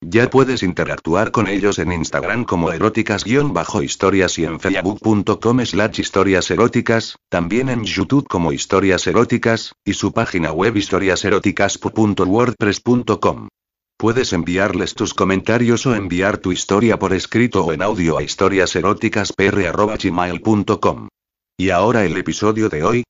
Ya puedes interactuar con ellos en Instagram como eróticas-historias y en facebook.com slash historias eróticas, también en YouTube como historias eróticas, y su página web historiaseroticas.wordpress.com. Puedes enviarles tus comentarios o enviar tu historia por escrito o en audio a historiaseroticaspr.gmail.com. Y ahora el episodio de hoy,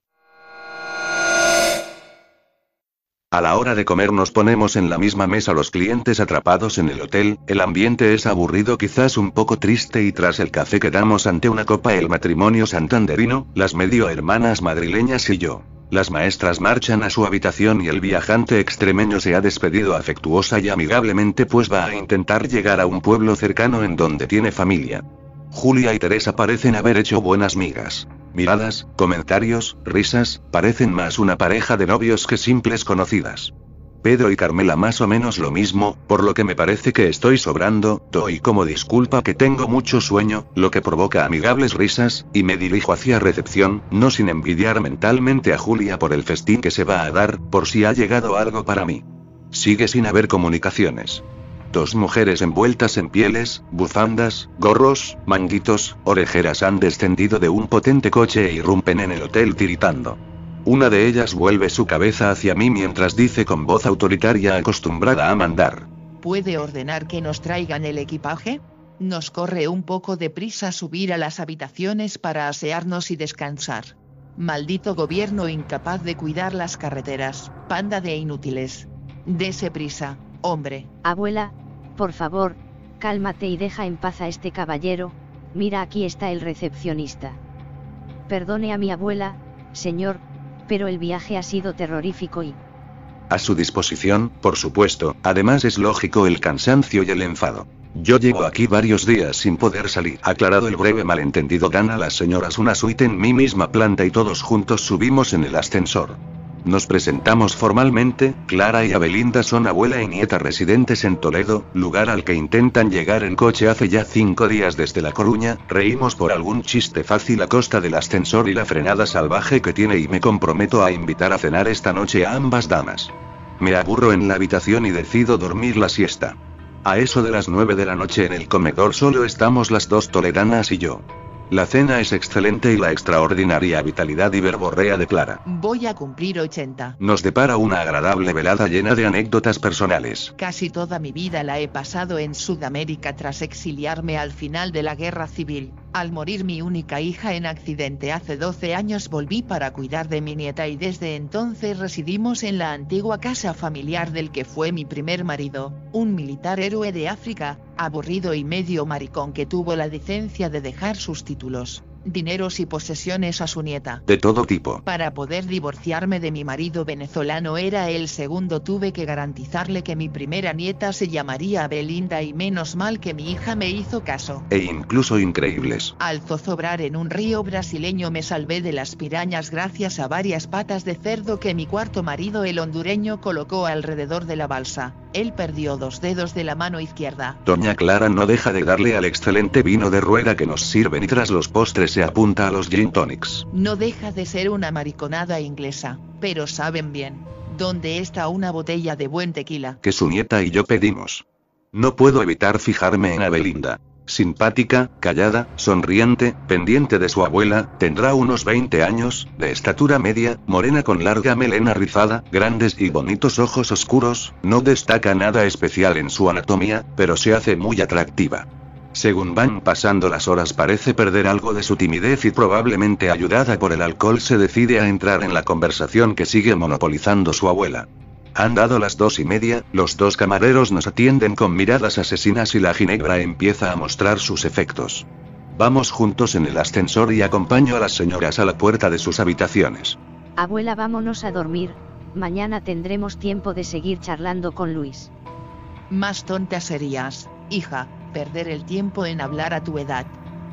A la hora de comer nos ponemos en la misma mesa los clientes atrapados en el hotel, el ambiente es aburrido quizás un poco triste y tras el café quedamos ante una copa el matrimonio santanderino, las medio hermanas madrileñas y yo. Las maestras marchan a su habitación y el viajante extremeño se ha despedido afectuosa y amigablemente pues va a intentar llegar a un pueblo cercano en donde tiene familia. Julia y Teresa parecen haber hecho buenas migas. Miradas, comentarios, risas, parecen más una pareja de novios que simples conocidas. Pedro y Carmela más o menos lo mismo, por lo que me parece que estoy sobrando, doy como disculpa que tengo mucho sueño, lo que provoca amigables risas, y me dirijo hacia recepción, no sin envidiar mentalmente a Julia por el festín que se va a dar, por si ha llegado algo para mí. Sigue sin haber comunicaciones. Dos mujeres envueltas en pieles, bufandas, gorros, manguitos, orejeras han descendido de un potente coche e irrumpen en el hotel tiritando. Una de ellas vuelve su cabeza hacia mí mientras dice con voz autoritaria acostumbrada a mandar. ¿Puede ordenar que nos traigan el equipaje? Nos corre un poco de prisa subir a las habitaciones para asearnos y descansar. Maldito gobierno incapaz de cuidar las carreteras, panda de inútiles. Dese prisa, hombre. Abuela, por favor, cálmate y deja en paz a este caballero, mira aquí está el recepcionista. Perdone a mi abuela, señor, pero el viaje ha sido terrorífico y... A su disposición, por supuesto, además es lógico el cansancio y el enfado. Yo llevo aquí varios días sin poder salir. Aclarado el breve malentendido, dan a las señoras una suite en mi misma planta y todos juntos subimos en el ascensor. Nos presentamos formalmente, Clara y Abelinda son abuela y nieta residentes en Toledo, lugar al que intentan llegar en coche hace ya cinco días desde La Coruña, reímos por algún chiste fácil a costa del ascensor y la frenada salvaje que tiene y me comprometo a invitar a cenar esta noche a ambas damas. Me aburro en la habitación y decido dormir la siesta. A eso de las nueve de la noche en el comedor solo estamos las dos toledanas y yo. La cena es excelente y la extraordinaria vitalidad y verborrea de Clara. Voy a cumplir 80. Nos depara una agradable velada llena de anécdotas personales. Casi toda mi vida la he pasado en Sudamérica tras exiliarme al final de la guerra civil. Al morir mi única hija en accidente hace 12 años volví para cuidar de mi nieta y desde entonces residimos en la antigua casa familiar del que fue mi primer marido, un militar héroe de África, aburrido y medio maricón que tuvo la decencia de dejar sus títulos, dineros y posesiones a su nieta. De todo tipo. Para poder divorciarme de mi marido venezolano era el segundo tuve que garantizarle que mi primera nieta se llamaría Belinda y menos mal que mi hija me hizo caso. E incluso increíbles. Al zozobrar en un río brasileño me salvé de las pirañas gracias a varias patas de cerdo que mi cuarto marido el hondureño colocó alrededor de la balsa. Él perdió dos dedos de la mano izquierda. Doña Clara no deja de darle al excelente vino de rueda que nos sirven y tras los postres se apunta a los gin tonics. No deja de ser una mariconada inglesa, pero saben bien. ¿Dónde está una botella de buen tequila? Que su nieta y yo pedimos. No puedo evitar fijarme en Abelinda. Simpática, callada, sonriente, pendiente de su abuela, tendrá unos 20 años, de estatura media, morena con larga melena rizada, grandes y bonitos ojos oscuros, no destaca nada especial en su anatomía, pero se hace muy atractiva. Según van pasando las horas parece perder algo de su timidez y probablemente ayudada por el alcohol se decide a entrar en la conversación que sigue monopolizando su abuela. Han dado las dos y media, los dos camareros nos atienden con miradas asesinas y la ginebra empieza a mostrar sus efectos. Vamos juntos en el ascensor y acompaño a las señoras a la puerta de sus habitaciones. Abuela, vámonos a dormir, mañana tendremos tiempo de seguir charlando con Luis. Más tonta serías, hija, perder el tiempo en hablar a tu edad.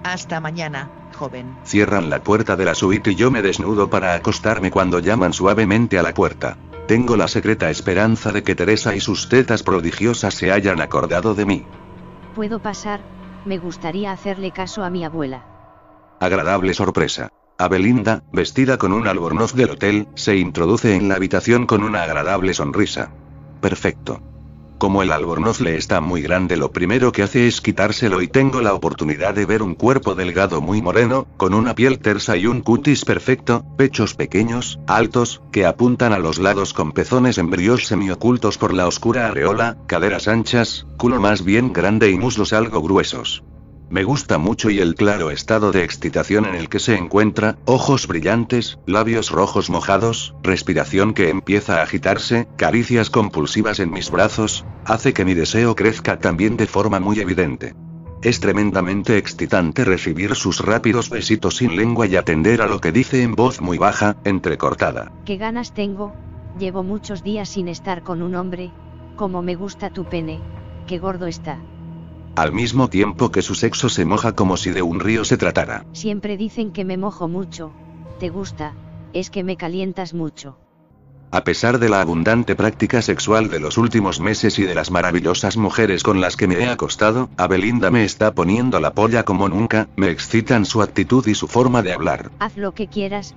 Hasta mañana, joven. Cierran la puerta de la suite y yo me desnudo para acostarme cuando llaman suavemente a la puerta. Tengo la secreta esperanza de que Teresa y sus tetas prodigiosas se hayan acordado de mí. Puedo pasar, me gustaría hacerle caso a mi abuela. Agradable sorpresa. Abelinda, vestida con un albornoz del hotel, se introduce en la habitación con una agradable sonrisa. Perfecto. Como el albornoz le está muy grande, lo primero que hace es quitárselo y tengo la oportunidad de ver un cuerpo delgado muy moreno, con una piel tersa y un cutis perfecto, pechos pequeños, altos, que apuntan a los lados con pezones embrios semiocultos por la oscura areola, caderas anchas, culo más bien grande y muslos algo gruesos. Me gusta mucho y el claro estado de excitación en el que se encuentra, ojos brillantes, labios rojos mojados, respiración que empieza a agitarse, caricias compulsivas en mis brazos, hace que mi deseo crezca también de forma muy evidente. Es tremendamente excitante recibir sus rápidos besitos sin lengua y atender a lo que dice en voz muy baja, entrecortada. ¿Qué ganas tengo? Llevo muchos días sin estar con un hombre, como me gusta tu pene, qué gordo está. Al mismo tiempo que su sexo se moja como si de un río se tratara. Siempre dicen que me mojo mucho. ¿Te gusta? Es que me calientas mucho. A pesar de la abundante práctica sexual de los últimos meses y de las maravillosas mujeres con las que me he acostado, Abelinda me está poniendo la polla como nunca, me excitan su actitud y su forma de hablar. Haz lo que quieras,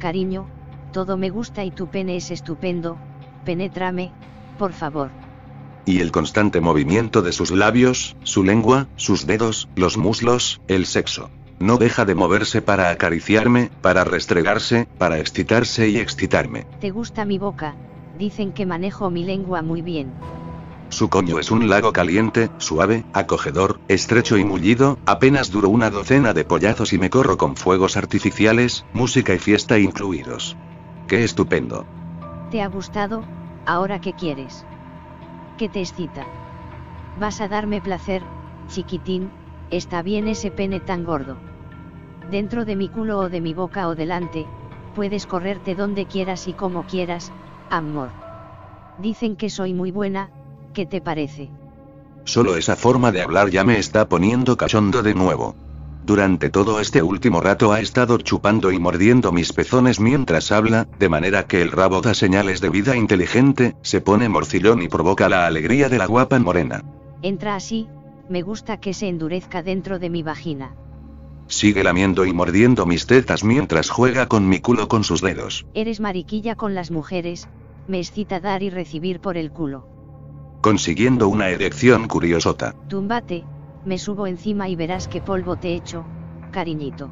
cariño, todo me gusta y tu pene es estupendo, penétrame, por favor y el constante movimiento de sus labios, su lengua, sus dedos, los muslos, el sexo. No deja de moverse para acariciarme, para restregarse, para excitarse y excitarme. ¿Te gusta mi boca? Dicen que manejo mi lengua muy bien. Su coño es un lago caliente, suave, acogedor, estrecho y mullido, apenas duro una docena de pollazos y me corro con fuegos artificiales, música y fiesta incluidos. ¡Qué estupendo! ¿Te ha gustado? ¿Ahora qué quieres? Que te excita. Vas a darme placer, chiquitín, está bien ese pene tan gordo. Dentro de mi culo o de mi boca o delante, puedes correrte donde quieras y como quieras, amor. Dicen que soy muy buena, ¿qué te parece? Solo esa forma de hablar ya me está poniendo cachondo de nuevo. Durante todo este último rato ha estado chupando y mordiendo mis pezones mientras habla, de manera que el rabo da señales de vida inteligente, se pone morcillón y provoca la alegría de la guapa morena. Entra así, me gusta que se endurezca dentro de mi vagina. Sigue lamiendo y mordiendo mis tetas mientras juega con mi culo con sus dedos. Eres mariquilla con las mujeres, me excita dar y recibir por el culo. Consiguiendo una erección curiosota. Túmbate, me subo encima y verás qué polvo te echo, cariñito.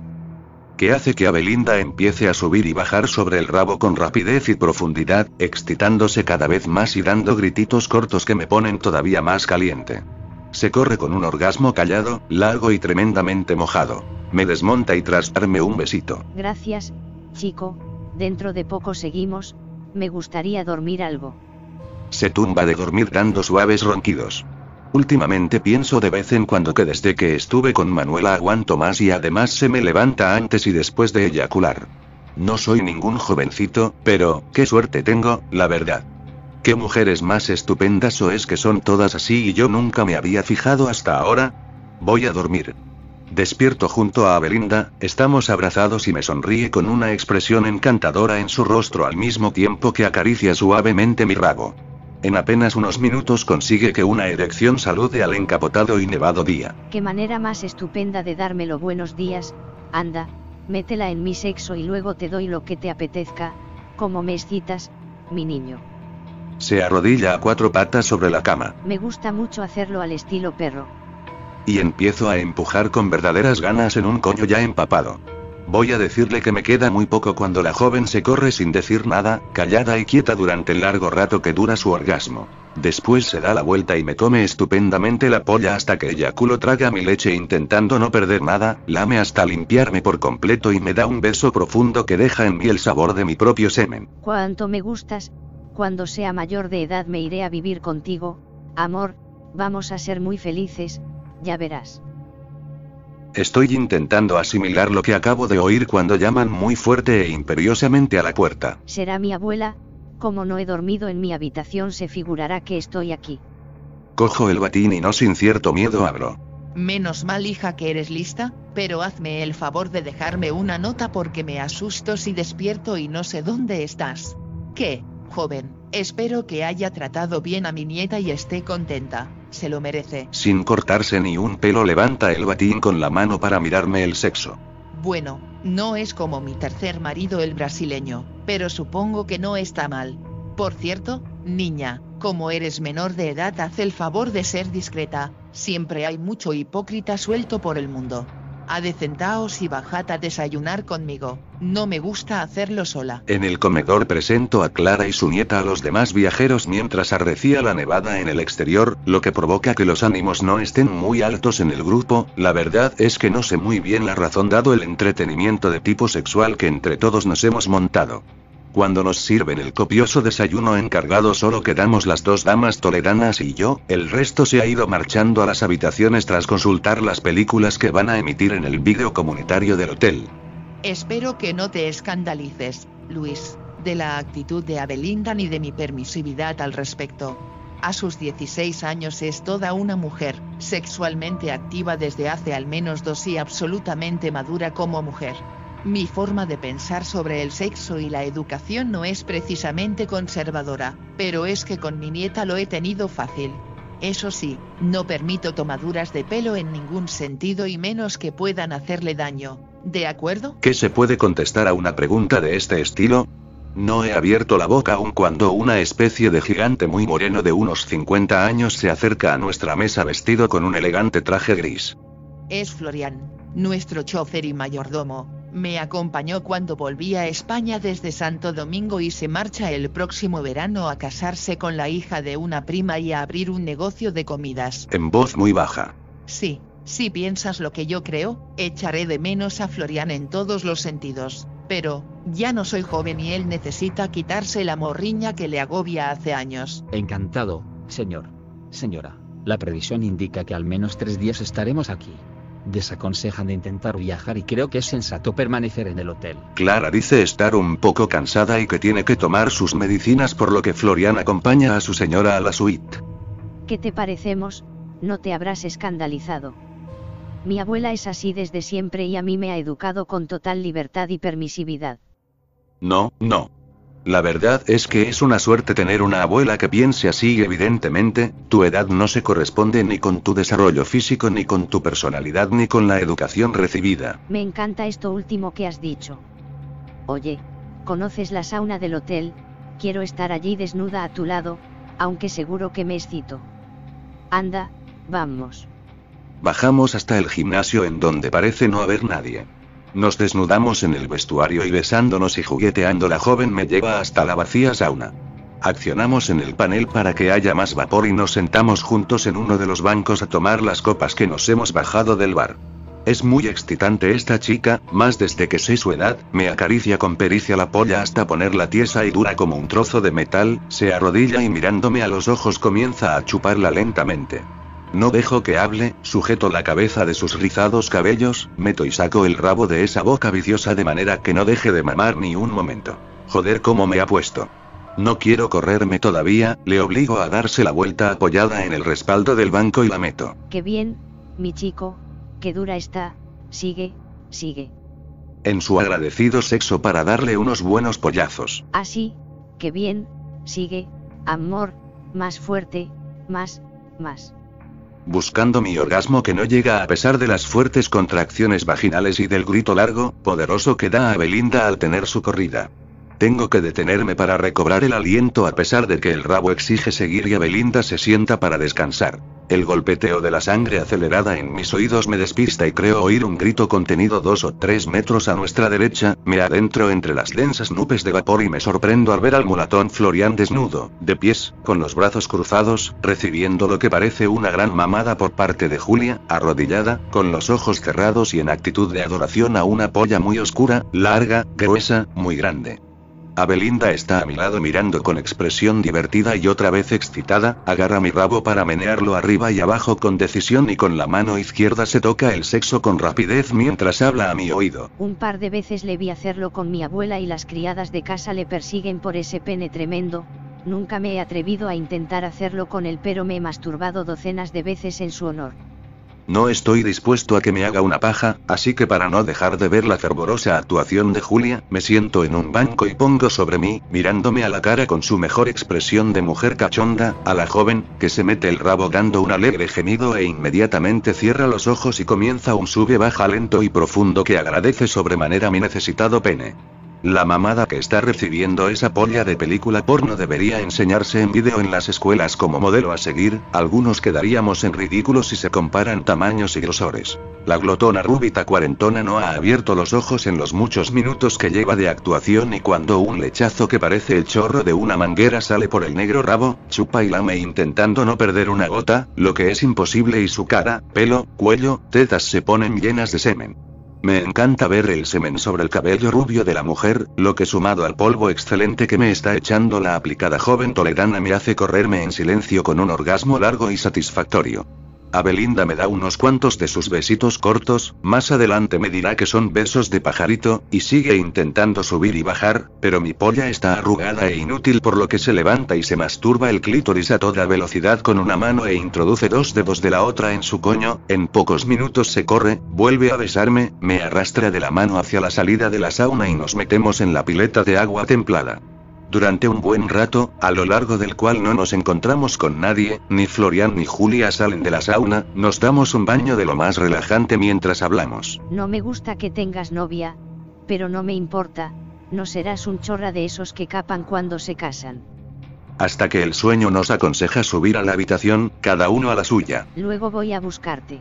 Que hace que Abelinda empiece a subir y bajar sobre el rabo con rapidez y profundidad, excitándose cada vez más y dando grititos cortos que me ponen todavía más caliente. Se corre con un orgasmo callado, largo y tremendamente mojado. Me desmonta y tras darme un besito. Gracias, chico, dentro de poco seguimos, me gustaría dormir algo. Se tumba de dormir dando suaves ronquidos. Últimamente pienso de vez en cuando que desde que estuve con Manuela aguanto más y además se me levanta antes y después de eyacular. No soy ningún jovencito, pero, qué suerte tengo, la verdad. ¿Qué mujeres más estupendas o es que son todas así y yo nunca me había fijado hasta ahora? Voy a dormir. Despierto junto a Abelinda, estamos abrazados y me sonríe con una expresión encantadora en su rostro al mismo tiempo que acaricia suavemente mi rabo. En apenas unos minutos consigue que una erección salude al encapotado y nevado día. Qué manera más estupenda de dármelo buenos días, anda, métela en mi sexo y luego te doy lo que te apetezca, como me excitas, mi niño. Se arrodilla a cuatro patas sobre la cama. Me gusta mucho hacerlo al estilo perro. Y empiezo a empujar con verdaderas ganas en un coño ya empapado. Voy a decirle que me queda muy poco cuando la joven se corre sin decir nada, callada y quieta durante el largo rato que dura su orgasmo. Después se da la vuelta y me come estupendamente la polla hasta que culo traga mi leche intentando no perder nada, lame hasta limpiarme por completo y me da un beso profundo que deja en mí el sabor de mi propio semen. Cuánto me gustas, cuando sea mayor de edad me iré a vivir contigo, amor, vamos a ser muy felices, ya verás. Estoy intentando asimilar lo que acabo de oír cuando llaman muy fuerte e imperiosamente a la puerta. Será mi abuela, como no he dormido en mi habitación se figurará que estoy aquí. Cojo el batín y no sin cierto miedo abro. Menos mal hija que eres lista, pero hazme el favor de dejarme una nota porque me asusto si despierto y no sé dónde estás. ¿Qué, joven? Espero que haya tratado bien a mi nieta y esté contenta. Se lo merece. Sin cortarse ni un pelo levanta el batín con la mano para mirarme el sexo. Bueno, no es como mi tercer marido el brasileño, pero supongo que no está mal. Por cierto, niña, como eres menor de edad haz el favor de ser discreta, siempre hay mucho hipócrita suelto por el mundo adecentaos y bajad a desayunar conmigo, no me gusta hacerlo sola. En el comedor presento a Clara y su nieta a los demás viajeros mientras arrecía la nevada en el exterior, lo que provoca que los ánimos no estén muy altos en el grupo, la verdad es que no sé muy bien la razón dado el entretenimiento de tipo sexual que entre todos nos hemos montado. Cuando nos sirven el copioso desayuno encargado solo quedamos las dos damas toleranas y yo, el resto se ha ido marchando a las habitaciones tras consultar las películas que van a emitir en el vídeo comunitario del hotel. Espero que no te escandalices, Luis, de la actitud de Abelinda ni de mi permisividad al respecto. A sus 16 años es toda una mujer, sexualmente activa desde hace al menos dos y absolutamente madura como mujer. Mi forma de pensar sobre el sexo y la educación no es precisamente conservadora, pero es que con mi nieta lo he tenido fácil. Eso sí, no permito tomaduras de pelo en ningún sentido y menos que puedan hacerle daño. ¿De acuerdo? ¿Qué se puede contestar a una pregunta de este estilo? No he abierto la boca aun cuando una especie de gigante muy moreno de unos 50 años se acerca a nuestra mesa vestido con un elegante traje gris. Es Florian, nuestro chofer y mayordomo, me acompañó cuando volví a España desde Santo Domingo y se marcha el próximo verano a casarse con la hija de una prima y a abrir un negocio de comidas. En voz muy baja. Sí, si piensas lo que yo creo, echaré de menos a Florian en todos los sentidos. Pero, ya no soy joven y él necesita quitarse la morriña que le agobia hace años. Encantado, señor. Señora, la previsión indica que al menos tres días estaremos aquí desaconsejan de intentar viajar y creo que es sensato permanecer en el hotel. Clara dice estar un poco cansada y que tiene que tomar sus medicinas por lo que Florian acompaña a su señora a la suite. ¿Qué te parecemos? No te habrás escandalizado. Mi abuela es así desde siempre y a mí me ha educado con total libertad y permisividad. No, no. La verdad es que es una suerte tener una abuela que piense así y evidentemente, tu edad no se corresponde ni con tu desarrollo físico ni con tu personalidad ni con la educación recibida. Me encanta esto último que has dicho. Oye, ¿conoces la sauna del hotel? Quiero estar allí desnuda a tu lado, aunque seguro que me excito. Anda, vamos. Bajamos hasta el gimnasio en donde parece no haber nadie. Nos desnudamos en el vestuario y besándonos y jugueteando la joven me lleva hasta la vacía sauna. Accionamos en el panel para que haya más vapor y nos sentamos juntos en uno de los bancos a tomar las copas que nos hemos bajado del bar. Es muy excitante esta chica, más desde que sé su edad, me acaricia con pericia la polla hasta ponerla tiesa y dura como un trozo de metal, se arrodilla y mirándome a los ojos comienza a chuparla lentamente. No dejo que hable, sujeto la cabeza de sus rizados cabellos, meto y saco el rabo de esa boca viciosa de manera que no deje de mamar ni un momento. Joder, cómo me ha puesto. No quiero correrme todavía, le obligo a darse la vuelta apoyada en el respaldo del banco y la meto. Qué bien, mi chico, qué dura está, sigue, sigue. En su agradecido sexo para darle unos buenos pollazos. Así, qué bien, sigue, amor, más fuerte, más, más buscando mi orgasmo que no llega a pesar de las fuertes contracciones vaginales y del grito largo, poderoso que da a Belinda al tener su corrida. Tengo que detenerme para recobrar el aliento a pesar de que el rabo exige seguir y Belinda se sienta para descansar. El golpeteo de la sangre acelerada en mis oídos me despista y creo oír un grito contenido dos o tres metros a nuestra derecha, me adentro entre las densas nubes de vapor y me sorprendo al ver al mulatón Florian desnudo, de pies, con los brazos cruzados, recibiendo lo que parece una gran mamada por parte de Julia, arrodillada, con los ojos cerrados y en actitud de adoración a una polla muy oscura, larga, gruesa, muy grande. Abelinda está a mi lado mirando con expresión divertida y otra vez excitada, agarra mi rabo para menearlo arriba y abajo con decisión y con la mano izquierda se toca el sexo con rapidez mientras habla a mi oído. Un par de veces le vi hacerlo con mi abuela y las criadas de casa le persiguen por ese pene tremendo, nunca me he atrevido a intentar hacerlo con él pero me he masturbado docenas de veces en su honor. No estoy dispuesto a que me haga una paja, así que para no dejar de ver la fervorosa actuación de Julia, me siento en un banco y pongo sobre mí, mirándome a la cara con su mejor expresión de mujer cachonda, a la joven, que se mete el rabo dando un alegre gemido e inmediatamente cierra los ojos y comienza un sube-baja lento y profundo que agradece sobremanera mi necesitado pene. La mamada que está recibiendo esa polla de película porno debería enseñarse en vídeo en las escuelas como modelo a seguir, algunos quedaríamos en ridículo si se comparan tamaños y grosores. La glotona rúbita cuarentona no ha abierto los ojos en los muchos minutos que lleva de actuación y cuando un lechazo que parece el chorro de una manguera sale por el negro rabo, chupa y lame intentando no perder una gota, lo que es imposible y su cara, pelo, cuello, tetas se ponen llenas de semen. Me encanta ver el semen sobre el cabello rubio de la mujer, lo que sumado al polvo excelente que me está echando la aplicada joven toledana me hace correrme en silencio con un orgasmo largo y satisfactorio. Abelinda me da unos cuantos de sus besitos cortos, más adelante me dirá que son besos de pajarito, y sigue intentando subir y bajar, pero mi polla está arrugada e inútil por lo que se levanta y se masturba el clítoris a toda velocidad con una mano e introduce dos dedos de la otra en su coño, en pocos minutos se corre, vuelve a besarme, me arrastra de la mano hacia la salida de la sauna y nos metemos en la pileta de agua templada. Durante un buen rato, a lo largo del cual no nos encontramos con nadie, ni Florian ni Julia salen de la sauna, nos damos un baño de lo más relajante mientras hablamos. No me gusta que tengas novia, pero no me importa, no serás un chorra de esos que capan cuando se casan. Hasta que el sueño nos aconseja subir a la habitación, cada uno a la suya. Luego voy a buscarte.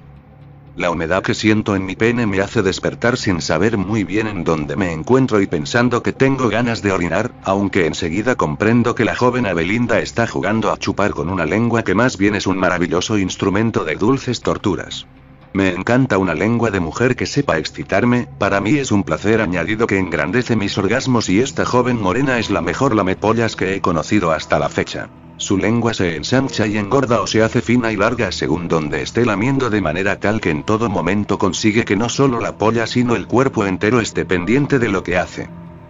La humedad que siento en mi pene me hace despertar sin saber muy bien en dónde me encuentro y pensando que tengo ganas de orinar, aunque enseguida comprendo que la joven Abelinda está jugando a chupar con una lengua que más bien es un maravilloso instrumento de dulces torturas. Me encanta una lengua de mujer que sepa excitarme, para mí es un placer añadido que engrandece mis orgasmos y esta joven morena es la mejor lamepollas que he conocido hasta la fecha. Su lengua se ensancha y engorda o se hace fina y larga según donde esté lamiendo de manera tal que en todo momento consigue que no solo la polla sino el cuerpo entero esté pendiente de lo que hace.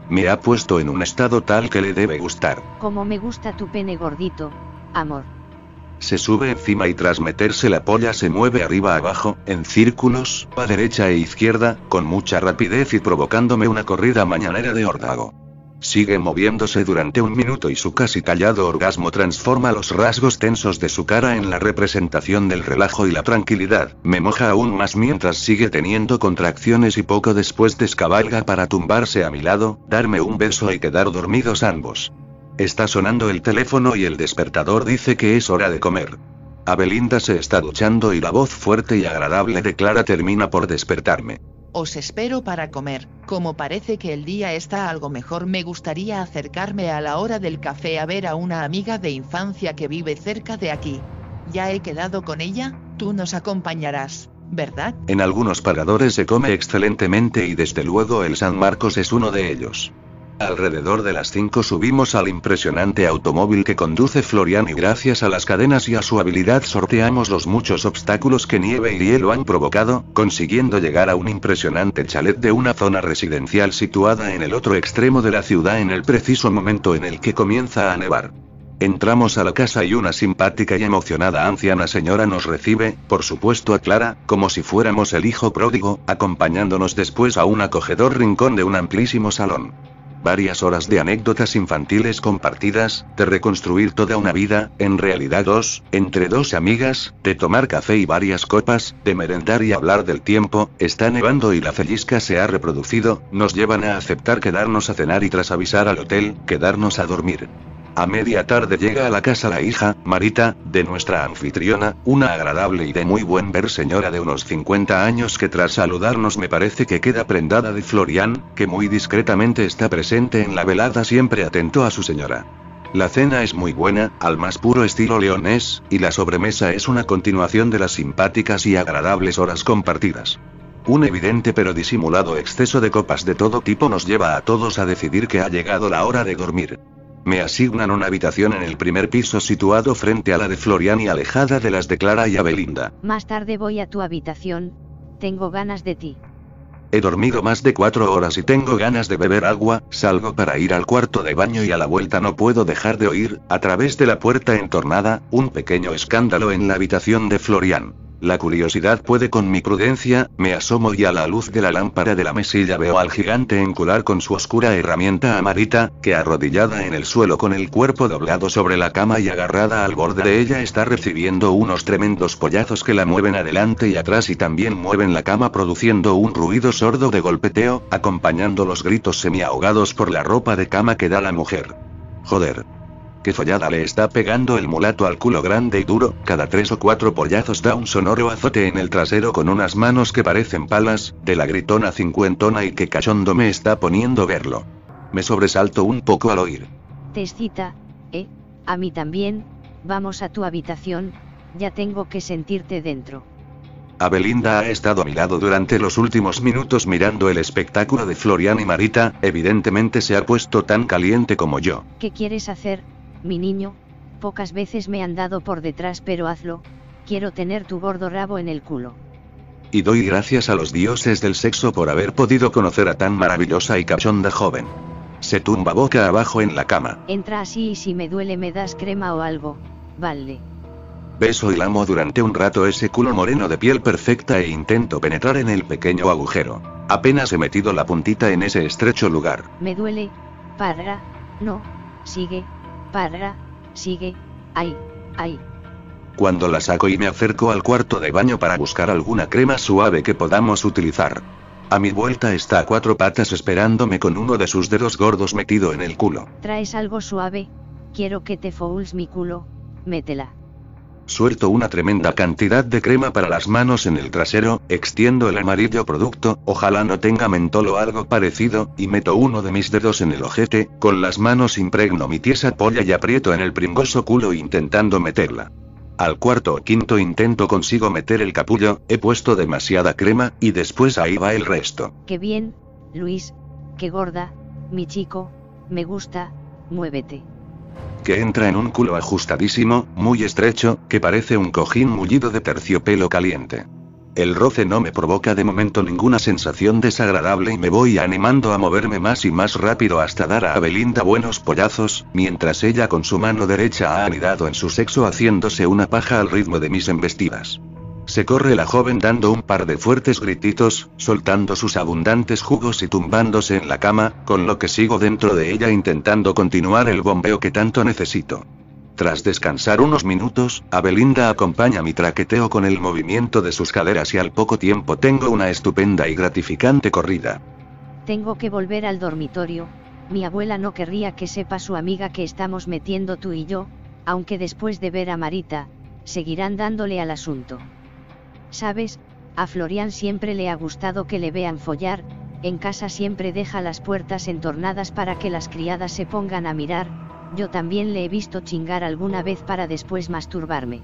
Me ha puesto en un estado tal que le debe gustar. Como me gusta tu pene gordito, amor. Se sube encima y tras meterse la polla se mueve arriba abajo, en círculos, a derecha e izquierda, con mucha rapidez y provocándome una corrida mañanera de órdago. Sigue moviéndose durante un minuto y su casi callado orgasmo transforma los rasgos tensos de su cara en la representación del relajo y la tranquilidad. Me moja aún más mientras sigue teniendo contracciones y poco después descabalga para tumbarse a mi lado, darme un beso y quedar dormidos ambos. Está sonando el teléfono y el despertador dice que es hora de comer. Abelinda se está duchando y la voz fuerte y agradable de Clara termina por despertarme. Os espero para comer. Como parece que el día está algo mejor, me gustaría acercarme a la hora del café a ver a una amiga de infancia que vive cerca de aquí. Ya he quedado con ella, tú nos acompañarás, ¿verdad? En algunos paradores se come excelentemente y desde luego el San Marcos es uno de ellos. Alrededor de las 5 subimos al impresionante automóvil que conduce Florian y gracias a las cadenas y a su habilidad sorteamos los muchos obstáculos que nieve y hielo han provocado, consiguiendo llegar a un impresionante chalet de una zona residencial situada en el otro extremo de la ciudad en el preciso momento en el que comienza a nevar. Entramos a la casa y una simpática y emocionada anciana señora nos recibe, por supuesto a Clara, como si fuéramos el hijo pródigo, acompañándonos después a un acogedor rincón de un amplísimo salón varias horas de anécdotas infantiles compartidas, de reconstruir toda una vida, en realidad dos, entre dos amigas, de tomar café y varias copas, de merendar y hablar del tiempo, está nevando y la cellisca se ha reproducido, nos llevan a aceptar quedarnos a cenar y tras avisar al hotel, quedarnos a dormir. A media tarde llega a la casa la hija, Marita, de nuestra anfitriona, una agradable y de muy buen ver señora de unos 50 años que tras saludarnos me parece que queda prendada de Florian, que muy discretamente está presente en la velada siempre atento a su señora. La cena es muy buena, al más puro estilo leonés, y la sobremesa es una continuación de las simpáticas y agradables horas compartidas. Un evidente pero disimulado exceso de copas de todo tipo nos lleva a todos a decidir que ha llegado la hora de dormir. Me asignan una habitación en el primer piso situado frente a la de Florian y alejada de las de Clara y Abelinda. Más tarde voy a tu habitación, tengo ganas de ti. He dormido más de cuatro horas y tengo ganas de beber agua, salgo para ir al cuarto de baño y a la vuelta no puedo dejar de oír, a través de la puerta entornada, un pequeño escándalo en la habitación de Florian. La curiosidad puede con mi prudencia, me asomo y a la luz de la lámpara de la mesilla veo al gigante encular con su oscura herramienta amarita, que arrodillada en el suelo con el cuerpo doblado sobre la cama y agarrada al borde de ella está recibiendo unos tremendos pollazos que la mueven adelante y atrás y también mueven la cama produciendo un ruido sordo de golpeteo, acompañando los gritos semi-ahogados por la ropa de cama que da la mujer. Joder. Qué follada le está pegando el mulato al culo grande y duro, cada tres o cuatro pollazos da un sonoro azote en el trasero con unas manos que parecen palas, de la gritona cincuentona y que cachondo me está poniendo verlo. Me sobresalto un poco al oír. Te excita, ¿eh? A mí también, vamos a tu habitación, ya tengo que sentirte dentro. Abelinda ha estado a mi lado durante los últimos minutos mirando el espectáculo de Florian y Marita, evidentemente se ha puesto tan caliente como yo. ¿Qué quieres hacer, mi niño? Pocas veces me han dado por detrás, pero hazlo, quiero tener tu gordo rabo en el culo. Y doy gracias a los dioses del sexo por haber podido conocer a tan maravillosa y cachonda joven. Se tumba boca abajo en la cama. Entra así y si me duele me das crema o algo, vale. Beso y lamo durante un rato ese culo moreno de piel perfecta e intento penetrar en el pequeño agujero. Apenas he metido la puntita en ese estrecho lugar. Me duele, parra, no, sigue, parra, sigue, ay, ay. Cuando la saco y me acerco al cuarto de baño para buscar alguna crema suave que podamos utilizar. A mi vuelta está a cuatro patas esperándome con uno de sus dedos gordos metido en el culo. Traes algo suave, quiero que te fouls mi culo, métela. Suelto una tremenda cantidad de crema para las manos en el trasero, extiendo el amarillo producto, ojalá no tenga mentol o algo parecido, y meto uno de mis dedos en el ojete, con las manos impregno mi tiesa polla y aprieto en el pringoso culo intentando meterla. Al cuarto o quinto intento consigo meter el capullo, he puesto demasiada crema, y después ahí va el resto. Qué bien, Luis, qué gorda, mi chico, me gusta, muévete. Que entra en un culo ajustadísimo, muy estrecho, que parece un cojín mullido de terciopelo caliente. El roce no me provoca de momento ninguna sensación desagradable y me voy animando a moverme más y más rápido hasta dar a Abelinda buenos pollazos, mientras ella con su mano derecha ha anidado en su sexo haciéndose una paja al ritmo de mis embestidas. Se corre la joven dando un par de fuertes grititos, soltando sus abundantes jugos y tumbándose en la cama, con lo que sigo dentro de ella intentando continuar el bombeo que tanto necesito. Tras descansar unos minutos, Abelinda acompaña mi traqueteo con el movimiento de sus caderas y al poco tiempo tengo una estupenda y gratificante corrida. Tengo que volver al dormitorio, mi abuela no querría que sepa su amiga que estamos metiendo tú y yo, aunque después de ver a Marita, seguirán dándole al asunto. Sabes, a Florian siempre le ha gustado que le vean follar, en casa siempre deja las puertas entornadas para que las criadas se pongan a mirar, yo también le he visto chingar alguna vez para después masturbarme.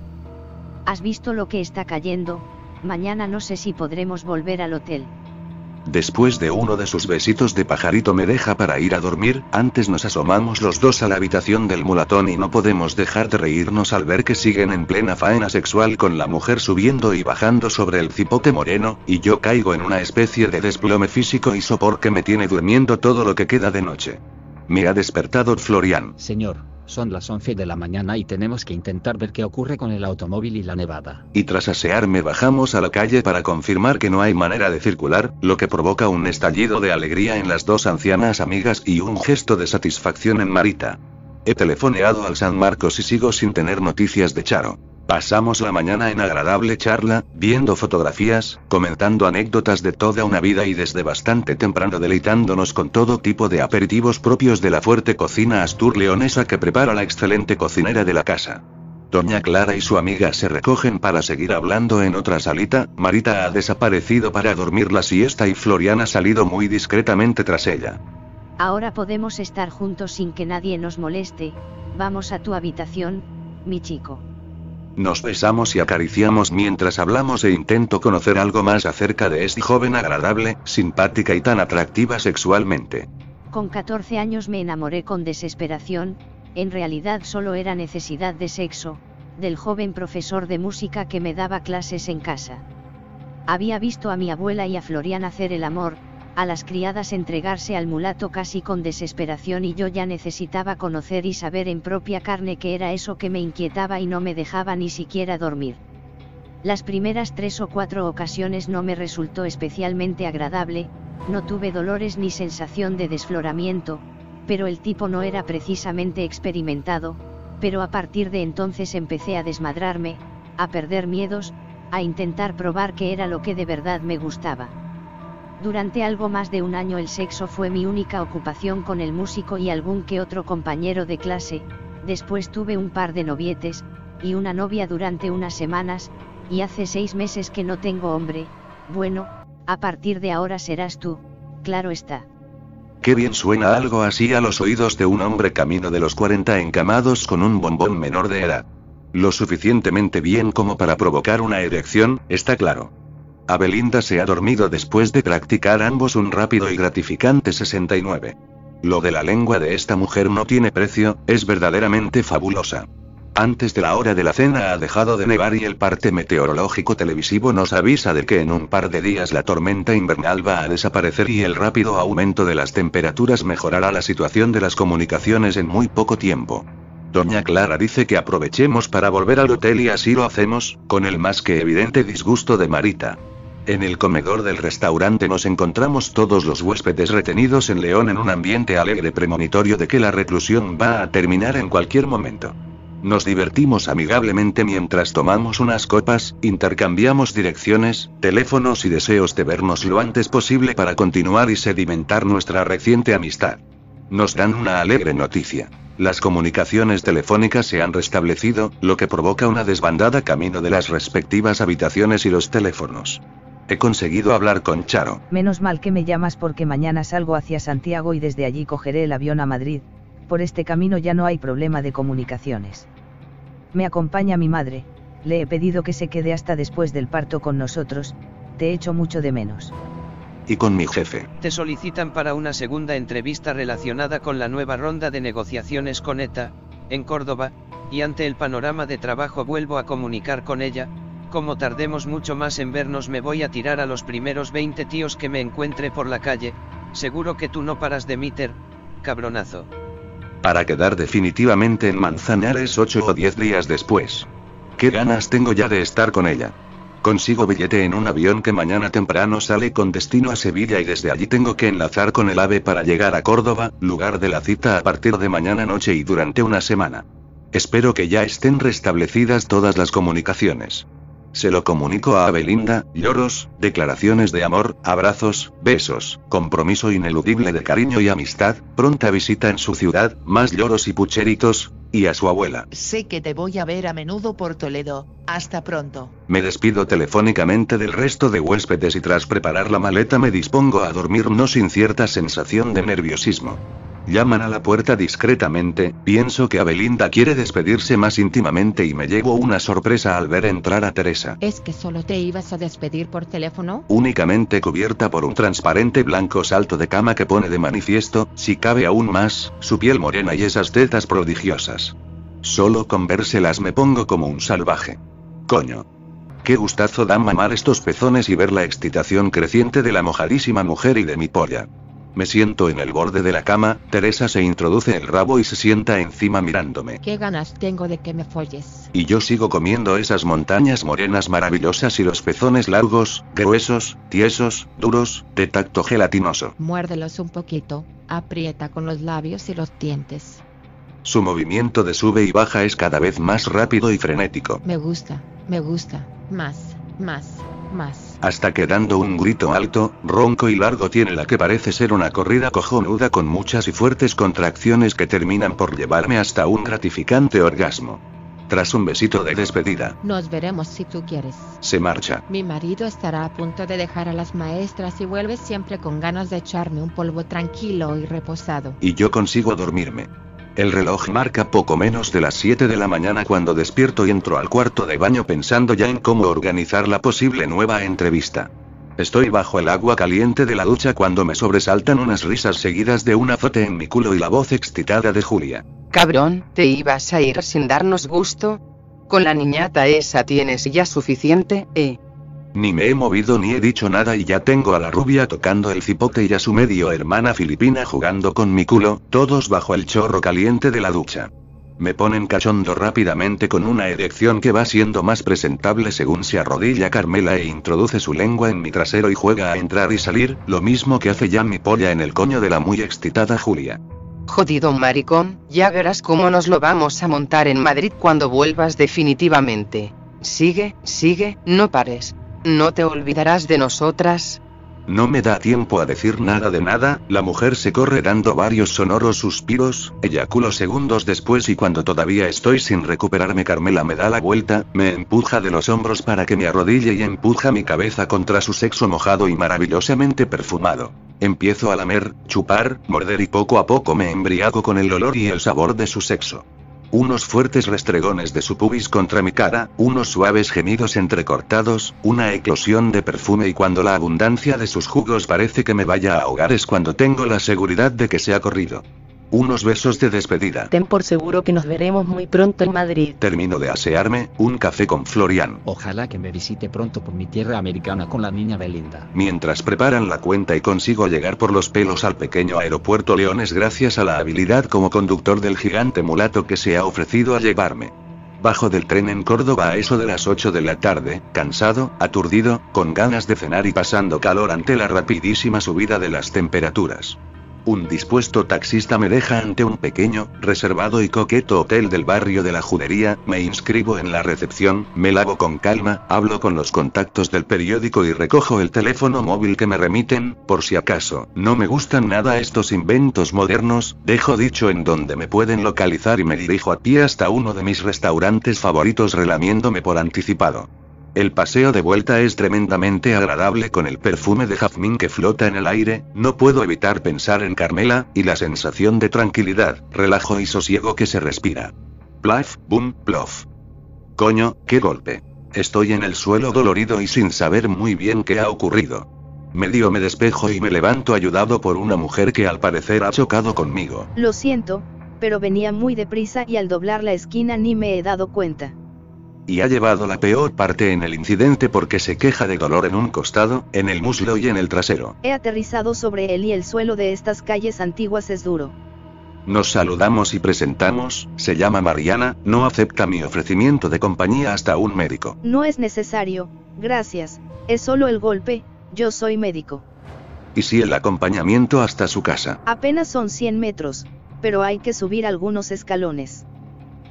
¿Has visto lo que está cayendo? Mañana no sé si podremos volver al hotel. Después de uno de sus besitos de pajarito me deja para ir a dormir, antes nos asomamos los dos a la habitación del mulatón y no podemos dejar de reírnos al ver que siguen en plena faena sexual con la mujer subiendo y bajando sobre el cipote moreno, y yo caigo en una especie de desplome físico y sopor que me tiene durmiendo todo lo que queda de noche. Me ha despertado Florian. Señor, son las 11 de la mañana y tenemos que intentar ver qué ocurre con el automóvil y la nevada. Y tras asearme bajamos a la calle para confirmar que no hay manera de circular, lo que provoca un estallido de alegría en las dos ancianas amigas y un gesto de satisfacción en Marita. He telefoneado al San Marcos y sigo sin tener noticias de Charo. Pasamos la mañana en agradable charla, viendo fotografías, comentando anécdotas de toda una vida y desde bastante temprano deleitándonos con todo tipo de aperitivos propios de la fuerte cocina astur-leonesa que prepara la excelente cocinera de la casa. Doña Clara y su amiga se recogen para seguir hablando en otra salita, Marita ha desaparecido para dormir la siesta y Florian ha salido muy discretamente tras ella. Ahora podemos estar juntos sin que nadie nos moleste, vamos a tu habitación, mi chico. Nos besamos y acariciamos mientras hablamos e intento conocer algo más acerca de esta joven agradable, simpática y tan atractiva sexualmente. Con 14 años me enamoré con desesperación, en realidad solo era necesidad de sexo, del joven profesor de música que me daba clases en casa. Había visto a mi abuela y a Florian hacer el amor, a las criadas entregarse al mulato casi con desesperación y yo ya necesitaba conocer y saber en propia carne qué era eso que me inquietaba y no me dejaba ni siquiera dormir. Las primeras tres o cuatro ocasiones no me resultó especialmente agradable, no tuve dolores ni sensación de desfloramiento, pero el tipo no era precisamente experimentado, pero a partir de entonces empecé a desmadrarme, a perder miedos, a intentar probar qué era lo que de verdad me gustaba. Durante algo más de un año el sexo fue mi única ocupación con el músico y algún que otro compañero de clase, después tuve un par de novietes, y una novia durante unas semanas, y hace seis meses que no tengo hombre, bueno, a partir de ahora serás tú, claro está. Qué bien suena algo así a los oídos de un hombre camino de los 40 encamados con un bombón menor de edad. Lo suficientemente bien como para provocar una erección, está claro. Abelinda se ha dormido después de practicar ambos un rápido y gratificante 69. Lo de la lengua de esta mujer no tiene precio, es verdaderamente fabulosa. Antes de la hora de la cena ha dejado de nevar y el parte meteorológico televisivo nos avisa de que en un par de días la tormenta invernal va a desaparecer y el rápido aumento de las temperaturas mejorará la situación de las comunicaciones en muy poco tiempo. Doña Clara dice que aprovechemos para volver al hotel y así lo hacemos, con el más que evidente disgusto de Marita. En el comedor del restaurante nos encontramos todos los huéspedes retenidos en León en un ambiente alegre premonitorio de que la reclusión va a terminar en cualquier momento. Nos divertimos amigablemente mientras tomamos unas copas, intercambiamos direcciones, teléfonos y deseos de vernos lo antes posible para continuar y sedimentar nuestra reciente amistad. Nos dan una alegre noticia. Las comunicaciones telefónicas se han restablecido, lo que provoca una desbandada camino de las respectivas habitaciones y los teléfonos. He conseguido hablar con Charo. Menos mal que me llamas porque mañana salgo hacia Santiago y desde allí cogeré el avión a Madrid. Por este camino ya no hay problema de comunicaciones. Me acompaña mi madre, le he pedido que se quede hasta después del parto con nosotros, te echo mucho de menos. Y con mi jefe. Te solicitan para una segunda entrevista relacionada con la nueva ronda de negociaciones con ETA, en Córdoba, y ante el panorama de trabajo vuelvo a comunicar con ella, como tardemos mucho más en vernos me voy a tirar a los primeros 20 tíos que me encuentre por la calle, seguro que tú no paras de meter, cabronazo. Para quedar definitivamente en Manzanares 8 o 10 días después. Qué ganas tengo ya de estar con ella. Consigo billete en un avión que mañana temprano sale con destino a Sevilla y desde allí tengo que enlazar con el AVE para llegar a Córdoba, lugar de la cita a partir de mañana noche y durante una semana. Espero que ya estén restablecidas todas las comunicaciones. Se lo comunico a Abelinda, lloros, declaraciones de amor, abrazos, besos, compromiso ineludible de cariño y amistad, pronta visita en su ciudad, más lloros y pucheritos, y a su abuela. Sé que te voy a ver a menudo por Toledo. Hasta pronto. Me despido telefónicamente del resto de huéspedes y tras preparar la maleta me dispongo a dormir no sin cierta sensación de nerviosismo. Llaman a la puerta discretamente, pienso que Abelinda quiere despedirse más íntimamente y me llevo una sorpresa al ver entrar a Teresa. ¿Es que solo te ibas a despedir por teléfono? Únicamente cubierta por un transparente blanco salto de cama que pone de manifiesto, si cabe aún más, su piel morena y esas tetas prodigiosas. Solo con vérselas me pongo como un salvaje. Coño. Qué gustazo da mamar estos pezones y ver la excitación creciente de la mojadísima mujer y de mi polla. Me siento en el borde de la cama, Teresa se introduce el rabo y se sienta encima mirándome. ¿Qué ganas tengo de que me folles? Y yo sigo comiendo esas montañas morenas maravillosas y los pezones largos, gruesos, tiesos, duros, de tacto gelatinoso. Muérdelos un poquito, aprieta con los labios y los dientes. Su movimiento de sube y baja es cada vez más rápido y frenético. Me gusta, me gusta, más, más, más. Hasta que dando un grito alto, ronco y largo tiene la que parece ser una corrida cojonuda con muchas y fuertes contracciones que terminan por llevarme hasta un gratificante orgasmo. Tras un besito de despedida, Nos veremos si tú quieres. se marcha. Mi marido estará a punto de dejar a las maestras y vuelve siempre con ganas de echarme un polvo tranquilo y reposado. Y yo consigo dormirme. El reloj marca poco menos de las 7 de la mañana cuando despierto y entro al cuarto de baño pensando ya en cómo organizar la posible nueva entrevista. Estoy bajo el agua caliente de la ducha cuando me sobresaltan unas risas seguidas de un azote en mi culo y la voz excitada de Julia. Cabrón, ¿te ibas a ir sin darnos gusto? Con la niñata esa tienes ya suficiente, ¿eh? Ni me he movido ni he dicho nada y ya tengo a la rubia tocando el cipote y a su medio hermana filipina jugando con mi culo, todos bajo el chorro caliente de la ducha. Me ponen cachondo rápidamente con una erección que va siendo más presentable según se arrodilla Carmela e introduce su lengua en mi trasero y juega a entrar y salir, lo mismo que hace ya mi polla en el coño de la muy excitada Julia. Jodido maricón, ya verás cómo nos lo vamos a montar en Madrid cuando vuelvas definitivamente. Sigue, sigue, no pares. ¿No te olvidarás de nosotras? No me da tiempo a decir nada de nada, la mujer se corre dando varios sonoros suspiros, eyaculo segundos después y cuando todavía estoy sin recuperarme Carmela me da la vuelta, me empuja de los hombros para que me arrodille y empuja mi cabeza contra su sexo mojado y maravillosamente perfumado. Empiezo a lamer, chupar, morder y poco a poco me embriago con el olor y el sabor de su sexo unos fuertes restregones de su pubis contra mi cara, unos suaves gemidos entrecortados, una eclosión de perfume y cuando la abundancia de sus jugos parece que me vaya a ahogar es cuando tengo la seguridad de que se ha corrido. Unos besos de despedida. Ten por seguro que nos veremos muy pronto en Madrid. Termino de asearme, un café con Florian. Ojalá que me visite pronto por mi tierra americana con la niña Belinda. Mientras preparan la cuenta y consigo llegar por los pelos al pequeño aeropuerto Leones gracias a la habilidad como conductor del gigante mulato que se ha ofrecido a llevarme. Bajo del tren en Córdoba a eso de las 8 de la tarde, cansado, aturdido, con ganas de cenar y pasando calor ante la rapidísima subida de las temperaturas. Un dispuesto taxista me deja ante un pequeño, reservado y coqueto hotel del barrio de la Judería, me inscribo en la recepción, me lavo con calma, hablo con los contactos del periódico y recojo el teléfono móvil que me remiten, por si acaso, no me gustan nada estos inventos modernos, dejo dicho en donde me pueden localizar y me dirijo a pie hasta uno de mis restaurantes favoritos relamiéndome por anticipado. El paseo de vuelta es tremendamente agradable con el perfume de jazmín que flota en el aire, no puedo evitar pensar en Carmela, y la sensación de tranquilidad, relajo y sosiego que se respira. Plaf, boom, plof. Coño, qué golpe. Estoy en el suelo dolorido y sin saber muy bien qué ha ocurrido. Medio me despejo y me levanto ayudado por una mujer que al parecer ha chocado conmigo. Lo siento, pero venía muy deprisa y al doblar la esquina ni me he dado cuenta y ha llevado la peor parte en el incidente porque se queja de dolor en un costado, en el muslo y en el trasero. He aterrizado sobre él y el suelo de estas calles antiguas es duro. Nos saludamos y presentamos, se llama Mariana, no acepta mi ofrecimiento de compañía hasta un médico. No es necesario, gracias, es solo el golpe, yo soy médico. ¿Y si el acompañamiento hasta su casa? Apenas son 100 metros, pero hay que subir algunos escalones.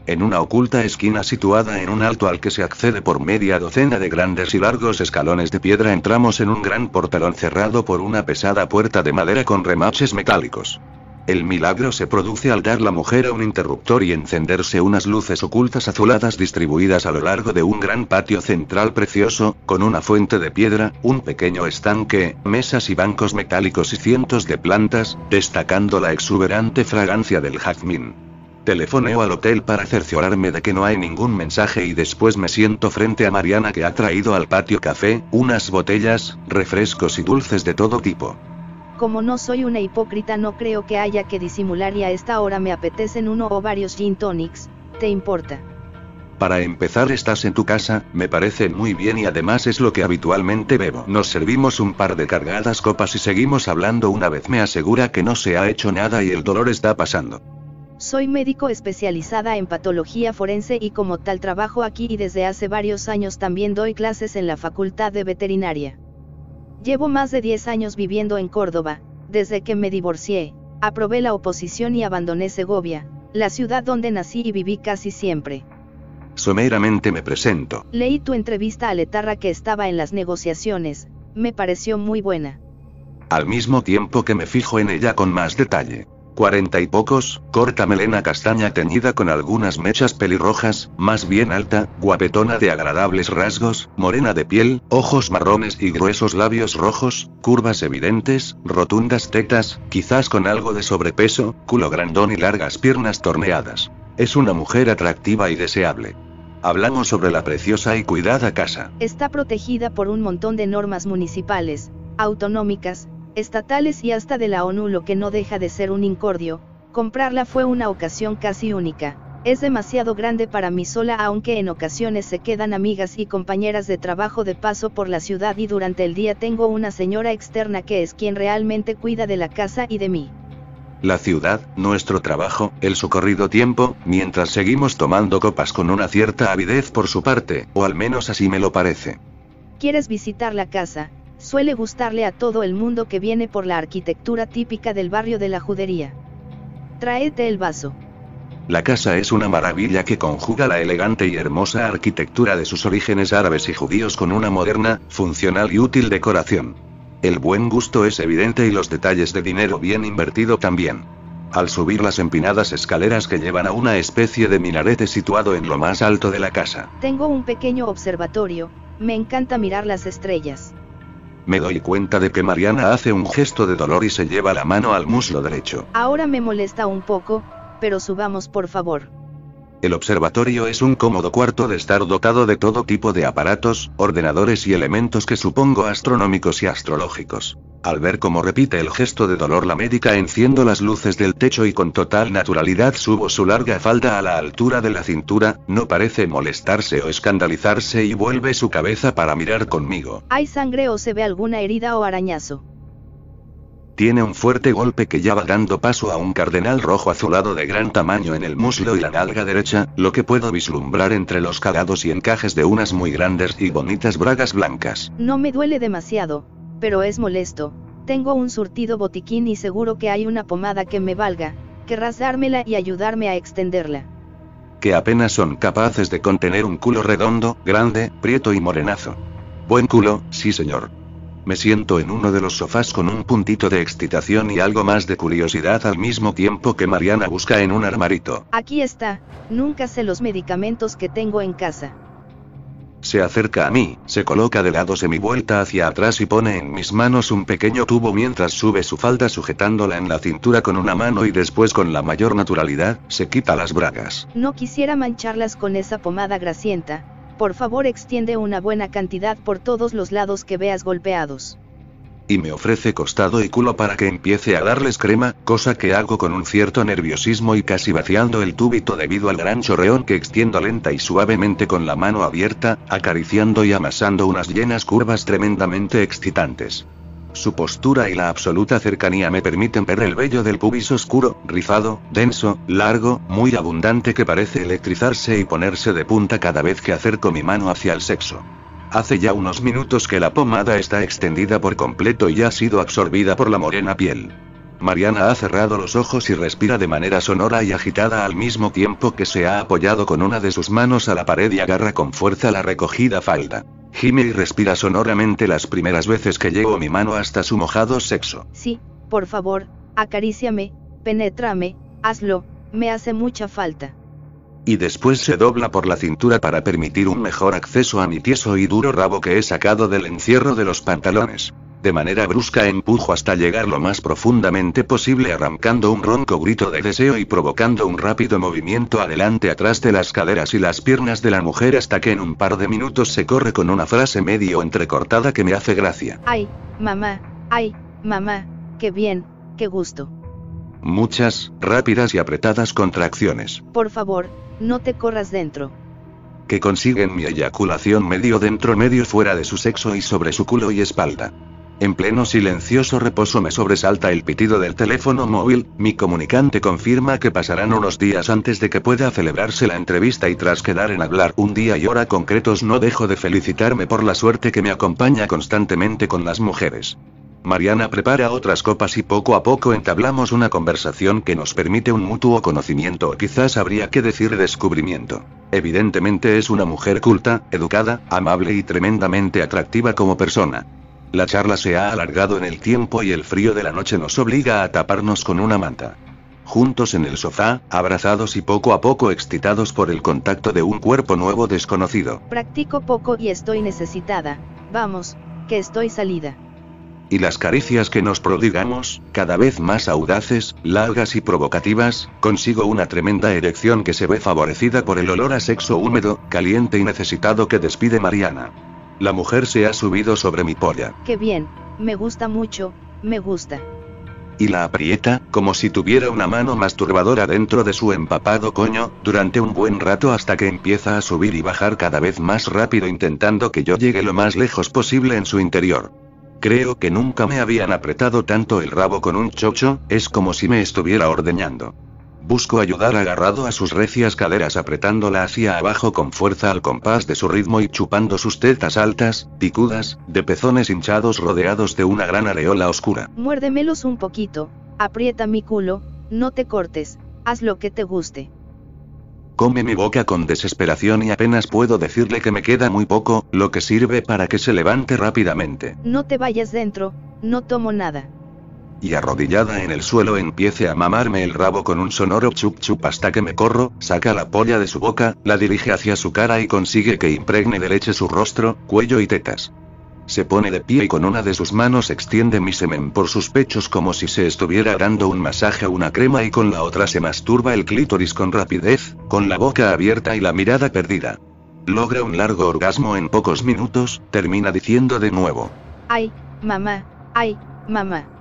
En una oculta esquina situada en un alto al que se accede por media docena de grandes y largos escalones de piedra entramos en un gran portalón cerrado por una pesada puerta de madera con remaches metálicos. El milagro se produce al dar la mujer a un interruptor y encenderse unas luces ocultas azuladas distribuidas a lo largo de un gran patio central precioso, con una fuente de piedra, un pequeño estanque, mesas y bancos metálicos y cientos de plantas, destacando la exuberante fragancia del jazmín. Telefoneo al hotel para cerciorarme de que no hay ningún mensaje y después me siento frente a Mariana que ha traído al patio café, unas botellas, refrescos y dulces de todo tipo. Como no soy una hipócrita no creo que haya que disimular y a esta hora me apetecen uno o varios gin tonics, ¿te importa? Para empezar estás en tu casa, me parece muy bien y además es lo que habitualmente bebo. Nos servimos un par de cargadas copas y seguimos hablando una vez me asegura que no se ha hecho nada y el dolor está pasando. Soy médico especializada en patología forense y como tal trabajo aquí y desde hace varios años también doy clases en la Facultad de Veterinaria. Llevo más de 10 años viviendo en Córdoba, desde que me divorcié, aprobé la oposición y abandoné Segovia, la ciudad donde nací y viví casi siempre. Someramente me presento. Leí tu entrevista a Letarra que estaba en las negociaciones, me pareció muy buena. Al mismo tiempo que me fijo en ella con más detalle. Cuarenta y pocos, corta melena castaña teñida con algunas mechas pelirrojas, más bien alta, guapetona de agradables rasgos, morena de piel, ojos marrones y gruesos labios rojos, curvas evidentes, rotundas tetas, quizás con algo de sobrepeso, culo grandón y largas piernas torneadas. Es una mujer atractiva y deseable. Hablamos sobre la preciosa y cuidada casa. Está protegida por un montón de normas municipales, autonómicas, estatales y hasta de la ONU lo que no deja de ser un incordio, comprarla fue una ocasión casi única. Es demasiado grande para mí sola aunque en ocasiones se quedan amigas y compañeras de trabajo de paso por la ciudad y durante el día tengo una señora externa que es quien realmente cuida de la casa y de mí. La ciudad, nuestro trabajo, el socorrido tiempo, mientras seguimos tomando copas con una cierta avidez por su parte, o al menos así me lo parece. ¿Quieres visitar la casa? Suele gustarle a todo el mundo que viene por la arquitectura típica del barrio de la judería. Tráete el vaso. La casa es una maravilla que conjuga la elegante y hermosa arquitectura de sus orígenes árabes y judíos con una moderna, funcional y útil decoración. El buen gusto es evidente y los detalles de dinero bien invertido también. Al subir las empinadas escaleras que llevan a una especie de minarete situado en lo más alto de la casa, Tengo un pequeño observatorio, me encanta mirar las estrellas. Me doy cuenta de que Mariana hace un gesto de dolor y se lleva la mano al muslo derecho. Ahora me molesta un poco, pero subamos por favor. El observatorio es un cómodo cuarto de estar dotado de todo tipo de aparatos, ordenadores y elementos que supongo astronómicos y astrológicos. Al ver cómo repite el gesto de dolor la médica enciendo las luces del techo y con total naturalidad subo su larga falda a la altura de la cintura, no parece molestarse o escandalizarse y vuelve su cabeza para mirar conmigo. ¿Hay sangre o se ve alguna herida o arañazo? Tiene un fuerte golpe que ya va dando paso a un cardenal rojo azulado de gran tamaño en el muslo y la nalga derecha, lo que puedo vislumbrar entre los calados y encajes de unas muy grandes y bonitas bragas blancas. No me duele demasiado, pero es molesto. Tengo un surtido botiquín y seguro que hay una pomada que me valga. Querrás dármela y ayudarme a extenderla. Que apenas son capaces de contener un culo redondo, grande, prieto y morenazo. Buen culo, sí señor. Me siento en uno de los sofás con un puntito de excitación y algo más de curiosidad al mismo tiempo que Mariana busca en un armarito. Aquí está, nunca sé los medicamentos que tengo en casa. Se acerca a mí, se coloca de lado semivuelta hacia atrás y pone en mis manos un pequeño tubo mientras sube su falda sujetándola en la cintura con una mano y después con la mayor naturalidad, se quita las bragas. No quisiera mancharlas con esa pomada grasienta. Por favor extiende una buena cantidad por todos los lados que veas golpeados. Y me ofrece costado y culo para que empiece a darles crema, cosa que hago con un cierto nerviosismo y casi vaciando el tubito debido al gran chorreón que extiendo lenta y suavemente con la mano abierta, acariciando y amasando unas llenas curvas tremendamente excitantes. Su postura y la absoluta cercanía me permiten ver el vello del pubis oscuro, rizado, denso, largo, muy abundante que parece electrizarse y ponerse de punta cada vez que acerco mi mano hacia el sexo. Hace ya unos minutos que la pomada está extendida por completo y ha sido absorbida por la morena piel. Mariana ha cerrado los ojos y respira de manera sonora y agitada al mismo tiempo que se ha apoyado con una de sus manos a la pared y agarra con fuerza la recogida falda. Gime y respira sonoramente las primeras veces que llevo mi mano hasta su mojado sexo. Sí, por favor, acaríciame, penétrame, hazlo, me hace mucha falta. Y después se dobla por la cintura para permitir un mejor acceso a mi tieso y duro rabo que he sacado del encierro de los pantalones. De manera brusca empujo hasta llegar lo más profundamente posible arrancando un ronco grito de deseo y provocando un rápido movimiento adelante atrás de las caderas y las piernas de la mujer hasta que en un par de minutos se corre con una frase medio entrecortada que me hace gracia. Ay, mamá, ay, mamá, qué bien, qué gusto. Muchas, rápidas y apretadas contracciones, Por favor, no te corras dentro. que consiguen mi eyaculación medio dentro medio fuera de su sexo y sobre su culo y espalda. En pleno silencioso reposo me sobresalta el pitido del teléfono móvil, mi comunicante confirma que pasarán unos días antes de que pueda celebrarse la entrevista y tras quedar en hablar un día y hora concretos no dejo de felicitarme por la suerte que me acompaña constantemente con las mujeres. Mariana prepara otras copas y poco a poco entablamos una conversación que nos permite un mutuo conocimiento o quizás habría que decir descubrimiento. Evidentemente es una mujer culta, educada, amable y tremendamente atractiva como persona. La charla se ha alargado en el tiempo y el frío de la noche nos obliga a taparnos con una manta. Juntos en el sofá, abrazados y poco a poco excitados por el contacto de un cuerpo nuevo desconocido. Practico poco y estoy necesitada. Vamos, que estoy salida. Y las caricias que nos prodigamos, cada vez más audaces, largas y provocativas, consigo una tremenda erección que se ve favorecida por el olor a sexo húmedo, caliente y necesitado que despide Mariana. La mujer se ha subido sobre mi polla, Qué bien, me gusta mucho, me gusta. y la aprieta, como si tuviera una mano masturbadora dentro de su empapado coño, durante un buen rato hasta que empieza a subir y bajar cada vez más rápido intentando que yo llegue lo más lejos posible en su interior. Creo que nunca me habían apretado tanto el rabo con un chocho, es como si me estuviera ordeñando. Busco ayudar agarrado a sus recias caderas apretándola hacia abajo con fuerza al compás de su ritmo y chupando sus tetas altas, picudas, de pezones hinchados rodeados de una gran areola oscura. Muérdemelos un poquito, aprieta mi culo, no te cortes, haz lo que te guste. Come mi boca con desesperación y apenas puedo decirle que me queda muy poco, lo que sirve para que se levante rápidamente. No te vayas dentro, no tomo nada. Y arrodillada en el suelo empiece a mamarme el rabo con un sonoro chup chup hasta que me corro, saca la polla de su boca, la dirige hacia su cara y consigue que impregne de leche su rostro, cuello y tetas. Se pone de pie y con una de sus manos extiende mi semen por sus pechos como si se estuviera dando un masaje o una crema y con la otra se masturba el clítoris con rapidez, con la boca abierta y la mirada perdida. Logra un largo orgasmo en pocos minutos, termina diciendo de nuevo. Ay, mamá, ay, mamá.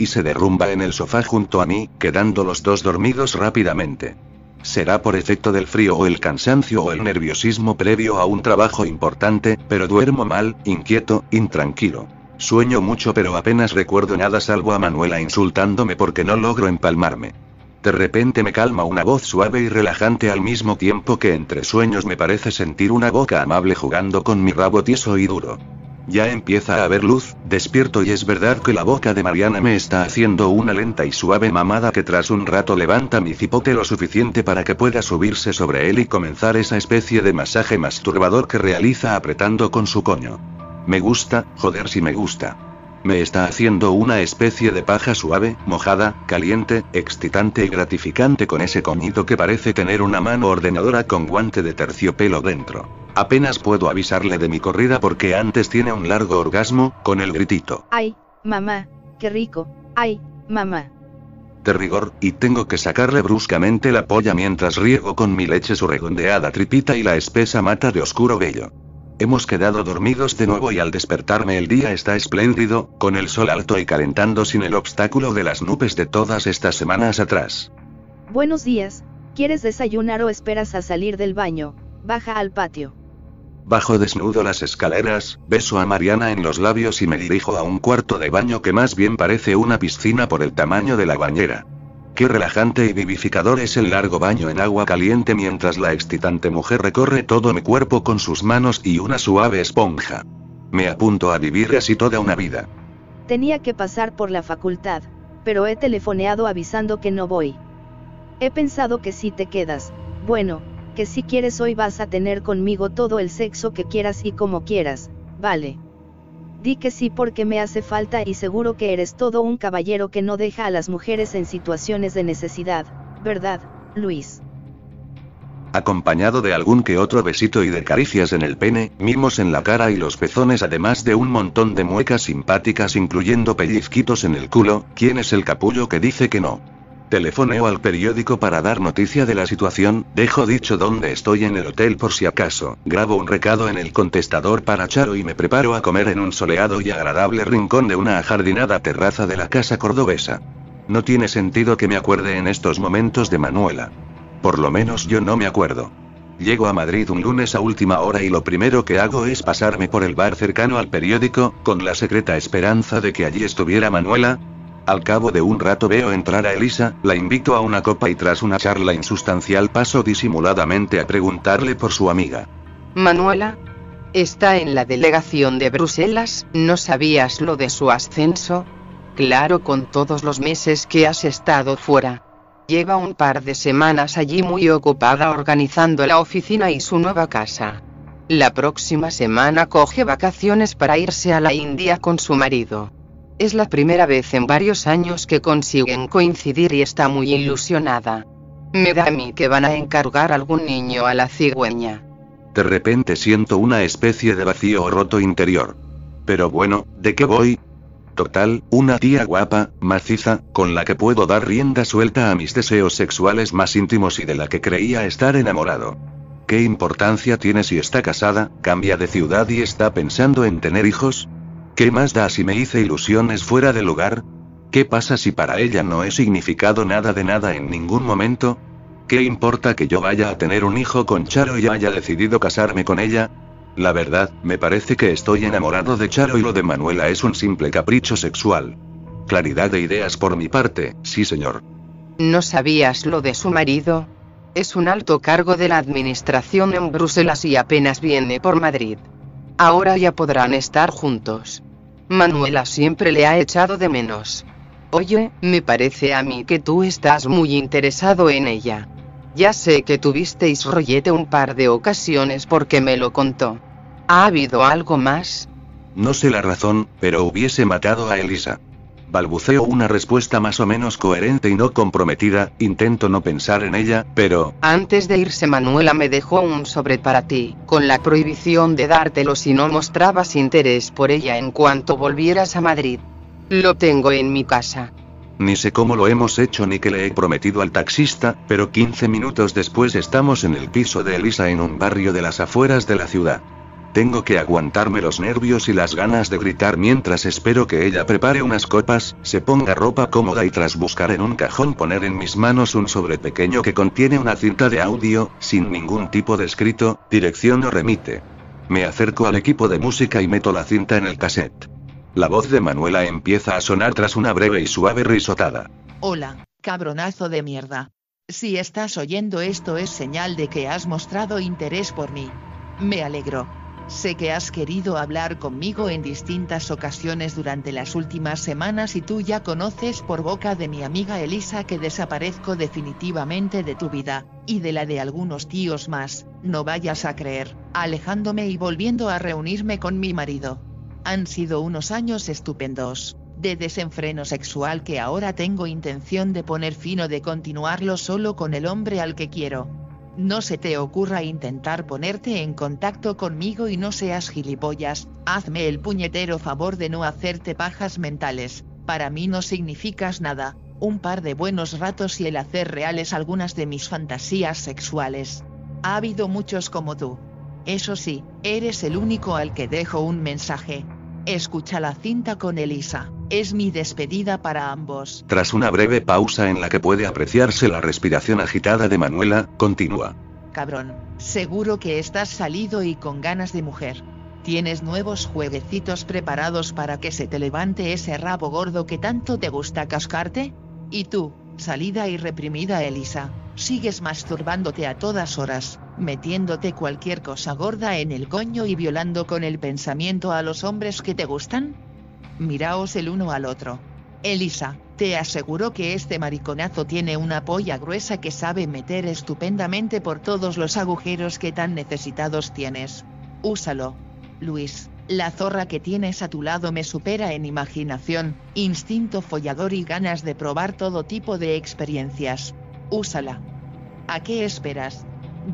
Y se derrumba en el sofá junto a mí, quedando los dos dormidos rápidamente. Será por efecto del frío o el cansancio o el nerviosismo previo a un trabajo importante, pero duermo mal, inquieto, intranquilo. Sueño mucho pero apenas recuerdo nada salvo a Manuela insultándome porque no logro empalmarme. De repente me calma una voz suave y relajante al mismo tiempo que entre sueños me parece sentir una boca amable jugando con mi rabo tieso y duro. Ya empieza a haber luz, despierto y es verdad que la boca de Mariana me está haciendo una lenta y suave mamada que tras un rato levanta mi cipote lo suficiente para que pueda subirse sobre él y comenzar esa especie de masaje masturbador que realiza apretando con su coño. Me gusta, joder si me gusta. Me está haciendo una especie de paja suave, mojada, caliente, excitante y gratificante con ese coñito que parece tener una mano ordenadora con guante de terciopelo dentro. Apenas puedo avisarle de mi corrida porque antes tiene un largo orgasmo, con el gritito. Ay, mamá, qué rico, ay, mamá. De rigor, y tengo que sacarle bruscamente la polla mientras riego con mi leche su redondeada tripita y la espesa mata de oscuro vello. Hemos quedado dormidos de nuevo y al despertarme el día está espléndido, con el sol alto y calentando sin el obstáculo de las nubes de todas estas semanas atrás. Buenos días, ¿quieres desayunar o esperas a salir del baño? Baja al patio. Bajo desnudo las escaleras, beso a Mariana en los labios y me dirijo a un cuarto de baño que más bien parece una piscina por el tamaño de la bañera. Qué relajante y vivificador es el largo baño en agua caliente mientras la excitante mujer recorre todo mi cuerpo con sus manos y una suave esponja. Me apunto a vivir así toda una vida. Tenía que pasar por la facultad, pero he telefoneado avisando que no voy. He pensado que si te quedas, bueno, que si quieres hoy vas a tener conmigo todo el sexo que quieras y como quieras, vale. Di que sí porque me hace falta y seguro que eres todo un caballero que no deja a las mujeres en situaciones de necesidad, ¿verdad, Luis? Acompañado de algún que otro besito y de caricias en el pene, mimos en la cara y los pezones además de un montón de muecas simpáticas incluyendo pellizquitos en el culo, ¿quién es el capullo que dice que no? Telefoneo al periódico para dar noticia de la situación, dejo dicho dónde estoy en el hotel por si acaso, grabo un recado en el contestador para Charo y me preparo a comer en un soleado y agradable rincón de una ajardinada terraza de la casa cordobesa. No tiene sentido que me acuerde en estos momentos de Manuela. Por lo menos yo no me acuerdo. Llego a Madrid un lunes a última hora y lo primero que hago es pasarme por el bar cercano al periódico, con la secreta esperanza de que allí estuviera Manuela, al cabo de un rato veo entrar a Elisa, la invito a una copa y tras una charla insustancial paso disimuladamente a preguntarle por su amiga. Manuela. Está en la delegación de Bruselas, ¿no sabías lo de su ascenso? Claro, con todos los meses que has estado fuera. Lleva un par de semanas allí muy ocupada organizando la oficina y su nueva casa. La próxima semana coge vacaciones para irse a la India con su marido. Es la primera vez en varios años que consiguen coincidir y está muy ilusionada. Me da a mí que van a encargar algún niño a la cigüeña. De repente siento una especie de vacío roto interior. Pero bueno, ¿de qué voy? Total, una tía guapa, maciza, con la que puedo dar rienda suelta a mis deseos sexuales más íntimos y de la que creía estar enamorado. ¿Qué importancia tiene si está casada, cambia de ciudad y está pensando en tener hijos? ¿Qué más da si me hice ilusiones fuera de lugar? ¿Qué pasa si para ella no he significado nada de nada en ningún momento? ¿Qué importa que yo vaya a tener un hijo con Charo y haya decidido casarme con ella? La verdad, me parece que estoy enamorado de Charo y lo de Manuela es un simple capricho sexual. Claridad de ideas por mi parte, sí señor. ¿No sabías lo de su marido? Es un alto cargo de la administración en Bruselas y apenas viene por Madrid. Ahora ya podrán estar juntos. Manuela siempre le ha echado de menos. Oye, me parece a mí que tú estás muy interesado en ella. Ya sé que tuvisteis rollete un par de ocasiones porque me lo contó. ¿Ha habido algo más? No sé la razón, pero hubiese matado a Elisa. Balbuceo una respuesta más o menos coherente y no comprometida, intento no pensar en ella, pero... Antes de irse Manuela me dejó un sobre para ti, con la prohibición de dártelo si no mostrabas interés por ella en cuanto volvieras a Madrid. Lo tengo en mi casa. Ni sé cómo lo hemos hecho ni qué le he prometido al taxista, pero 15 minutos después estamos en el piso de Elisa en un barrio de las afueras de la ciudad. Tengo que aguantarme los nervios y las ganas de gritar mientras espero que ella prepare unas copas, se ponga ropa cómoda y tras buscar en un cajón poner en mis manos un sobre pequeño que contiene una cinta de audio, sin ningún tipo de escrito, dirección o remite. Me acerco al equipo de música y meto la cinta en el cassette. La voz de Manuela empieza a sonar tras una breve y suave risotada. Hola, cabronazo de mierda. Si estás oyendo esto es señal de que has mostrado interés por mí. Me alegro. Sé que has querido hablar conmigo en distintas ocasiones durante las últimas semanas y tú ya conoces por boca de mi amiga Elisa que desaparezco definitivamente de tu vida, y de la de algunos tíos más, no vayas a creer, alejándome y volviendo a reunirme con mi marido. Han sido unos años estupendos, de desenfreno sexual que ahora tengo intención de poner fin o de continuarlo solo con el hombre al que quiero. No se te ocurra intentar ponerte en contacto conmigo y no seas gilipollas, hazme el puñetero favor de no hacerte pajas mentales, para mí no significas nada, un par de buenos ratos y el hacer reales algunas de mis fantasías sexuales. Ha habido muchos como tú. Eso sí, eres el único al que dejo un mensaje. Escucha la cinta con Elisa. Es mi despedida para ambos. Tras una breve pausa en la que puede apreciarse la respiración agitada de Manuela, continúa. Cabrón, seguro que estás salido y con ganas de mujer. ¿Tienes nuevos jueguecitos preparados para que se te levante ese rabo gordo que tanto te gusta cascarte? Y tú, salida y reprimida Elisa, sigues masturbándote a todas horas, metiéndote cualquier cosa gorda en el coño y violando con el pensamiento a los hombres que te gustan? Miraos el uno al otro. Elisa, te aseguro que este mariconazo tiene una polla gruesa que sabe meter estupendamente por todos los agujeros que tan necesitados tienes. Úsalo. Luis, la zorra que tienes a tu lado me supera en imaginación, instinto follador y ganas de probar todo tipo de experiencias. Úsala. ¿A qué esperas?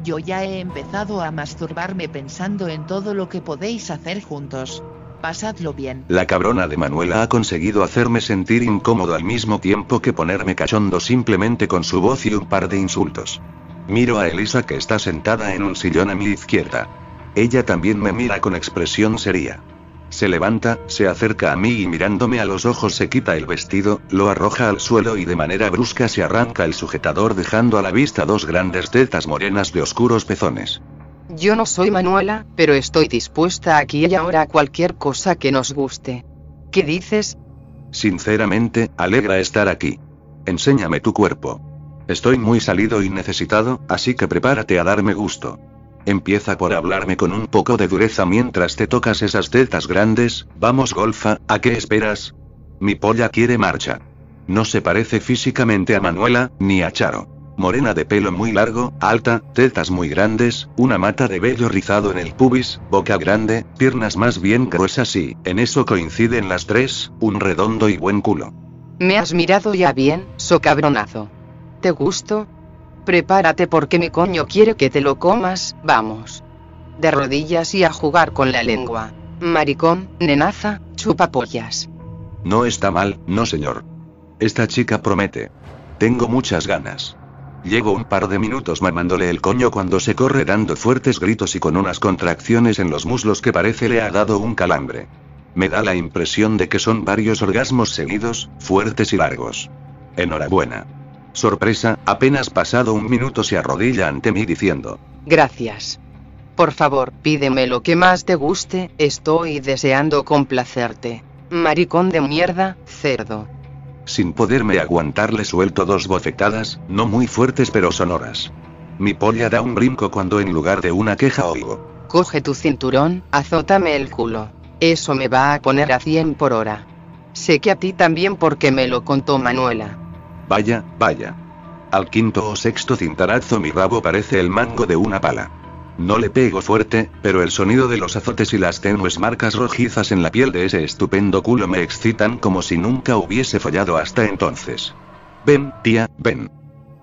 Yo ya he empezado a masturbarme pensando en todo lo que podéis hacer juntos. Pasadlo bien. La cabrona de Manuela ha conseguido hacerme sentir incómodo al mismo tiempo que ponerme cachondo simplemente con su voz y un par de insultos. Miro a Elisa que está sentada en un sillón a mi izquierda. Ella también me mira con expresión seria. Se levanta, se acerca a mí y mirándome a los ojos se quita el vestido, lo arroja al suelo y de manera brusca se arranca el sujetador dejando a la vista dos grandes tetas morenas de oscuros pezones. Yo no soy Manuela, pero estoy dispuesta aquí y ahora a cualquier cosa que nos guste. ¿Qué dices? Sinceramente, alegra estar aquí. Enséñame tu cuerpo. Estoy muy salido y necesitado, así que prepárate a darme gusto. Empieza por hablarme con un poco de dureza mientras te tocas esas tetas grandes, vamos golfa, ¿a qué esperas? Mi polla quiere marcha. No se parece físicamente a Manuela, ni a Charo. Morena de pelo muy largo, alta, tetas muy grandes, una mata de vello rizado en el pubis, boca grande, piernas más bien gruesas y, en eso coinciden las tres, un redondo y buen culo. ¿Me has mirado ya bien, so cabronazo? ¿Te gusto? Prepárate porque mi coño quiere que te lo comas, vamos. De rodillas y a jugar con la lengua. Maricón, nenaza, chupapollas. No está mal, no señor. Esta chica promete. Tengo muchas ganas. Llevo un par de minutos mamándole el coño cuando se corre dando fuertes gritos y con unas contracciones en los muslos que parece le ha dado un calambre. Me da la impresión de que son varios orgasmos seguidos, fuertes y largos. Enhorabuena. Sorpresa, apenas pasado un minuto se arrodilla ante mí diciendo. Gracias. Por favor, pídeme lo que más te guste, estoy deseando complacerte. Maricón de mierda, cerdo. Sin poderme aguantar le suelto dos bofetadas, no muy fuertes pero sonoras. Mi polla da un brinco cuando en lugar de una queja oigo. Coge tu cinturón, azótame el culo. Eso me va a poner a 100 por hora. Sé que a ti también porque me lo contó Manuela. Vaya, vaya. Al quinto o sexto cintarazo mi rabo parece el mango de una pala. No le pego fuerte, pero el sonido de los azotes y las tenues marcas rojizas en la piel de ese estupendo culo me excitan como si nunca hubiese follado hasta entonces. Ven, tía, ven.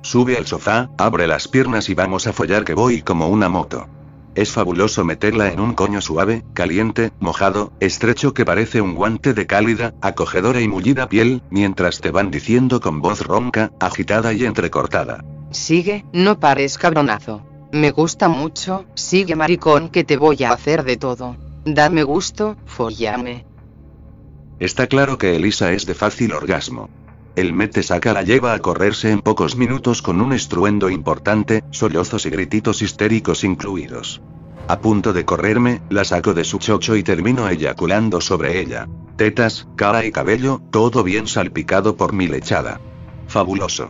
Sube al sofá, abre las piernas y vamos a follar que voy como una moto. Es fabuloso meterla en un coño suave, caliente, mojado, estrecho que parece un guante de cálida, acogedora y mullida piel, mientras te van diciendo con voz ronca, agitada y entrecortada. Sigue, no pares cabronazo. Me gusta mucho, sigue maricón que te voy a hacer de todo. Dame gusto, follame. Está claro que Elisa es de fácil orgasmo. El mete saca la lleva a correrse en pocos minutos con un estruendo importante, sollozos y grititos histéricos incluidos. A punto de correrme, la saco de su chocho y termino eyaculando sobre ella. Tetas, cara y cabello, todo bien salpicado por mi lechada. Fabuloso.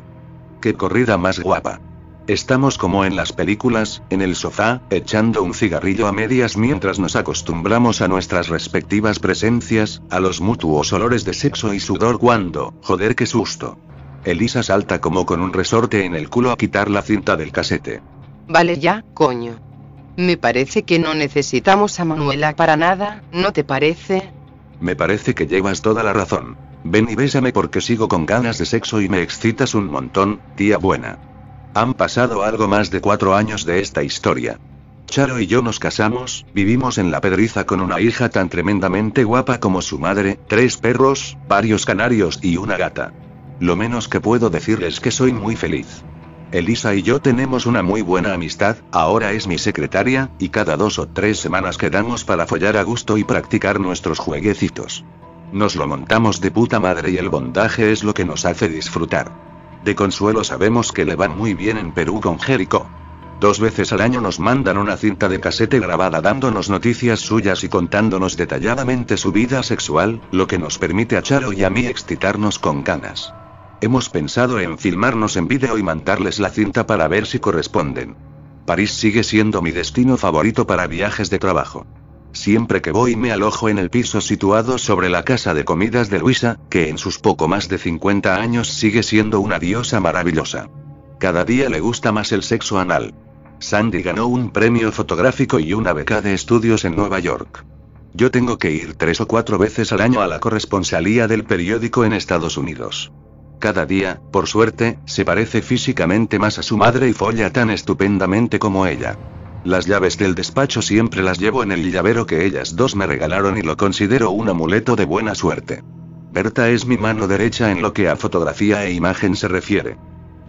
Qué corrida más guapa. Estamos como en las películas, en el sofá, echando un cigarrillo a medias mientras nos acostumbramos a nuestras respectivas presencias, a los mutuos olores de sexo y sudor cuando, joder qué susto. Elisa salta como con un resorte en el culo a quitar la cinta del casete. Vale ya, coño. Me parece que no necesitamos a Manuela para nada, ¿no te parece? Me parece que llevas toda la razón. Ven y bésame porque sigo con ganas de sexo y me excitas un montón, tía buena. Han pasado algo más de cuatro años de esta historia. Charo y yo nos casamos, vivimos en la pedriza con una hija tan tremendamente guapa como su madre, tres perros, varios canarios y una gata. Lo menos que puedo decir es que soy muy feliz. Elisa y yo tenemos una muy buena amistad, ahora es mi secretaria, y cada dos o tres semanas quedamos para follar a gusto y practicar nuestros jueguecitos. Nos lo montamos de puta madre y el bondaje es lo que nos hace disfrutar. De consuelo sabemos que le van muy bien en Perú con Jericho. Dos veces al año nos mandan una cinta de casete grabada dándonos noticias suyas y contándonos detalladamente su vida sexual, lo que nos permite a Charo y a mí excitarnos con ganas. Hemos pensado en filmarnos en vídeo y mandarles la cinta para ver si corresponden. París sigue siendo mi destino favorito para viajes de trabajo. Siempre que voy me alojo en el piso situado sobre la casa de comidas de Luisa, que en sus poco más de 50 años sigue siendo una diosa maravillosa. Cada día le gusta más el sexo anal. Sandy ganó un premio fotográfico y una beca de estudios en Nueva York. Yo tengo que ir tres o cuatro veces al año a la corresponsalía del periódico en Estados Unidos. Cada día, por suerte, se parece físicamente más a su madre y folla tan estupendamente como ella. Las llaves del despacho siempre las llevo en el llavero que ellas dos me regalaron y lo considero un amuleto de buena suerte. Berta es mi mano derecha en lo que a fotografía e imagen se refiere.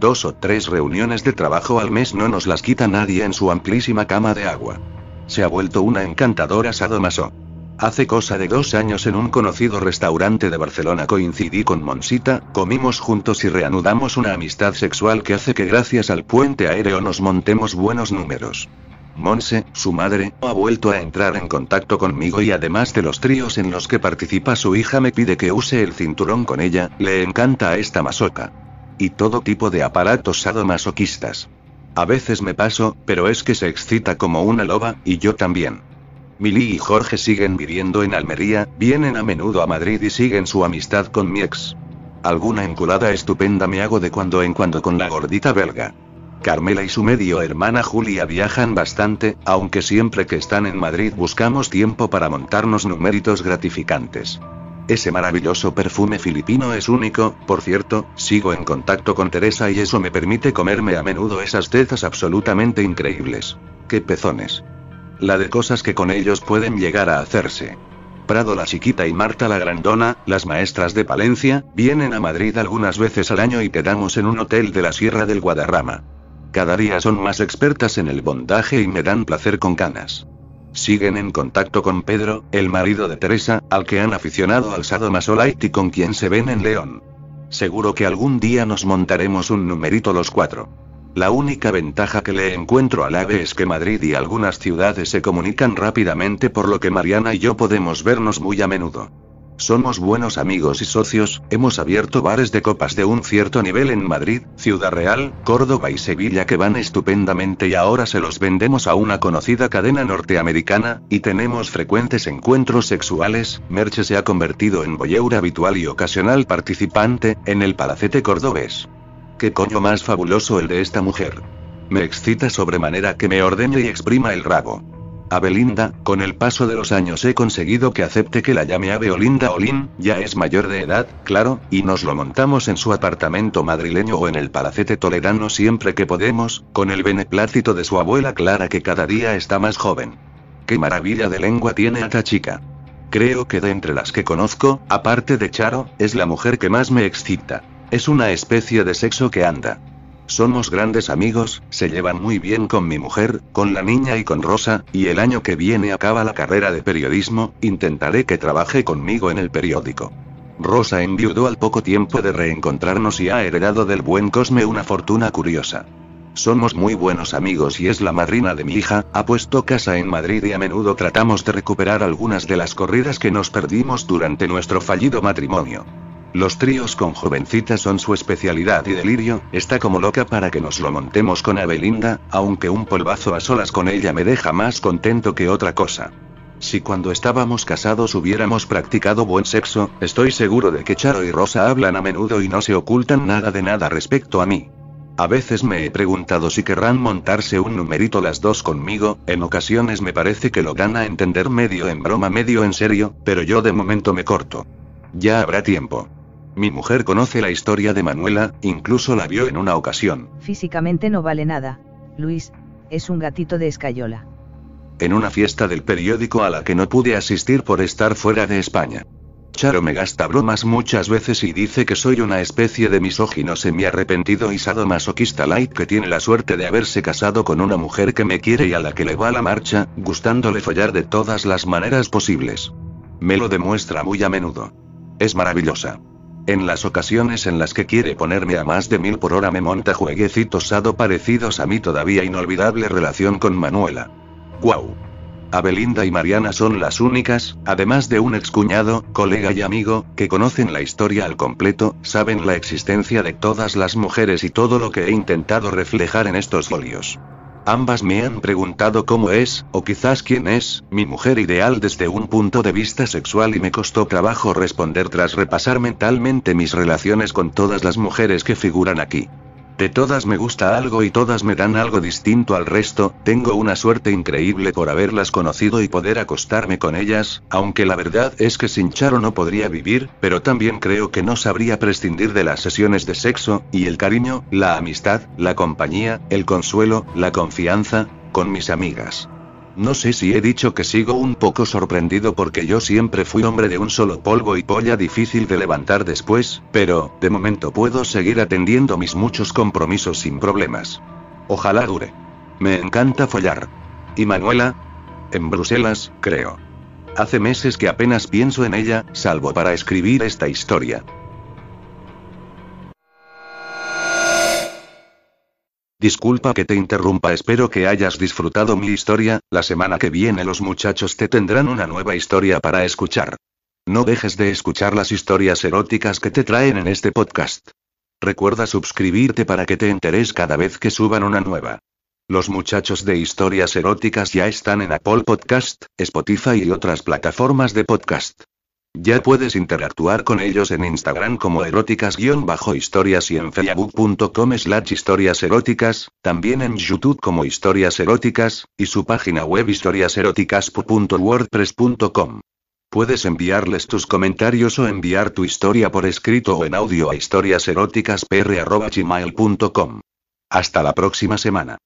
Dos o tres reuniones de trabajo al mes no nos las quita nadie en su amplísima cama de agua. Se ha vuelto una encantadora sadomaso. Hace cosa de dos años en un conocido restaurante de Barcelona coincidí con Monsita, comimos juntos y reanudamos una amistad sexual que hace que gracias al puente aéreo nos montemos buenos números. Monse, su madre, ha vuelto a entrar en contacto conmigo y además de los tríos en los que participa su hija me pide que use el cinturón con ella, le encanta esta masoca. Y todo tipo de aparatos sadomasoquistas. A veces me paso, pero es que se excita como una loba, y yo también. Mili y Jorge siguen viviendo en Almería, vienen a menudo a Madrid y siguen su amistad con mi ex. Alguna enculada estupenda me hago de cuando en cuando con la gordita belga. Carmela y su medio hermana Julia viajan bastante, aunque siempre que están en Madrid buscamos tiempo para montarnos numéritos gratificantes. Ese maravilloso perfume filipino es único, por cierto, sigo en contacto con Teresa y eso me permite comerme a menudo esas tetas absolutamente increíbles. ¡Qué pezones! La de cosas que con ellos pueden llegar a hacerse. Prado la chiquita y Marta la grandona, las maestras de Palencia, vienen a Madrid algunas veces al año y quedamos en un hotel de la Sierra del Guadarrama. Cada día son más expertas en el bondaje y me dan placer con canas. Siguen en contacto con Pedro, el marido de Teresa, al que han aficionado al sadomasolite y con quien se ven en León. Seguro que algún día nos montaremos un numerito los cuatro. La única ventaja que le encuentro al AVE es que Madrid y algunas ciudades se comunican rápidamente por lo que Mariana y yo podemos vernos muy a menudo. Somos buenos amigos y socios, hemos abierto bares de copas de un cierto nivel en Madrid, Ciudad Real, Córdoba y Sevilla que van estupendamente y ahora se los vendemos a una conocida cadena norteamericana, y tenemos frecuentes encuentros sexuales, Merche se ha convertido en boyeur habitual y ocasional participante, en el palacete cordobés. ¿Qué coño más fabuloso el de esta mujer? Me excita sobremanera que me ordene y exprima el rabo. A Belinda, con el paso de los años he conseguido que acepte que la llame Ave Olinda Olin, ya es mayor de edad, claro, y nos lo montamos en su apartamento madrileño o en el palacete toledano siempre que podemos, con el beneplácito de su abuela Clara que cada día está más joven. Qué maravilla de lengua tiene esta chica. Creo que de entre las que conozco, aparte de Charo, es la mujer que más me excita. Es una especie de sexo que anda. Somos grandes amigos, se llevan muy bien con mi mujer, con la niña y con Rosa, y el año que viene acaba la carrera de periodismo, intentaré que trabaje conmigo en el periódico. Rosa enviudó al poco tiempo de reencontrarnos y ha heredado del buen Cosme una fortuna curiosa. Somos muy buenos amigos y es la madrina de mi hija, ha puesto casa en Madrid y a menudo tratamos de recuperar algunas de las corridas que nos perdimos durante nuestro fallido matrimonio. Los tríos con jovencitas son su especialidad y Delirio, está como loca para que nos lo montemos con Abelinda, aunque un polvazo a solas con ella me deja más contento que otra cosa. Si cuando estábamos casados hubiéramos practicado buen sexo, estoy seguro de que Charo y Rosa hablan a menudo y no se ocultan nada de nada respecto a mí. A veces me he preguntado si querrán montarse un numerito las dos conmigo, en ocasiones me parece que lo dan a entender medio en broma medio en serio, pero yo de momento me corto. Ya habrá tiempo. Mi mujer conoce la historia de Manuela, incluso la vio en una ocasión. Físicamente no vale nada, Luis, es un gatito de escayola. En una fiesta del periódico a la que no pude asistir por estar fuera de España. Charo me gasta bromas muchas veces y dice que soy una especie de misógino semi-arrepentido y sadomasoquista light que tiene la suerte de haberse casado con una mujer que me quiere y a la que le va la marcha, gustándole follar de todas las maneras posibles. Me lo demuestra muy a menudo. Es maravillosa. En las ocasiones en las que quiere ponerme a más de mil por hora me monta jueguecitos sado parecidos a mi todavía inolvidable relación con Manuela. ¡Guau! Abelinda y Mariana son las únicas, además de un excuñado, colega y amigo, que conocen la historia al completo, saben la existencia de todas las mujeres y todo lo que he intentado reflejar en estos folios. Ambas me han preguntado cómo es, o quizás quién es, mi mujer ideal desde un punto de vista sexual y me costó trabajo responder tras repasar mentalmente mis relaciones con todas las mujeres que figuran aquí. De todas me gusta algo y todas me dan algo distinto al resto, tengo una suerte increíble por haberlas conocido y poder acostarme con ellas, aunque la verdad es que sin Charo no podría vivir, pero también creo que no sabría prescindir de las sesiones de sexo, y el cariño, la amistad, la compañía, el consuelo, la confianza, con mis amigas. No sé si he dicho que sigo un poco sorprendido porque yo siempre fui hombre de un solo polvo y polla difícil de levantar después, pero, de momento puedo seguir atendiendo mis muchos compromisos sin problemas. Ojalá dure. Me encanta follar. ¿Y Manuela? En Bruselas, creo. Hace meses que apenas pienso en ella, salvo para escribir esta historia. Disculpa que te interrumpa, espero que hayas disfrutado mi historia, la semana que viene los muchachos te tendrán una nueva historia para escuchar. No dejes de escuchar las historias eróticas que te traen en este podcast. Recuerda suscribirte para que te enteres cada vez que suban una nueva. Los muchachos de historias eróticas ya están en Apple Podcast, Spotify y otras plataformas de podcast. Ya puedes interactuar con ellos en Instagram como eróticas-historias y en facebook.com slash historias eróticas, también en YouTube como historias eróticas, y su página web historiaseroticas.wordpress.com. Puedes enviarles tus comentarios o enviar tu historia por escrito o en audio a historiaseroticaspr.gmail.com. Hasta la próxima semana.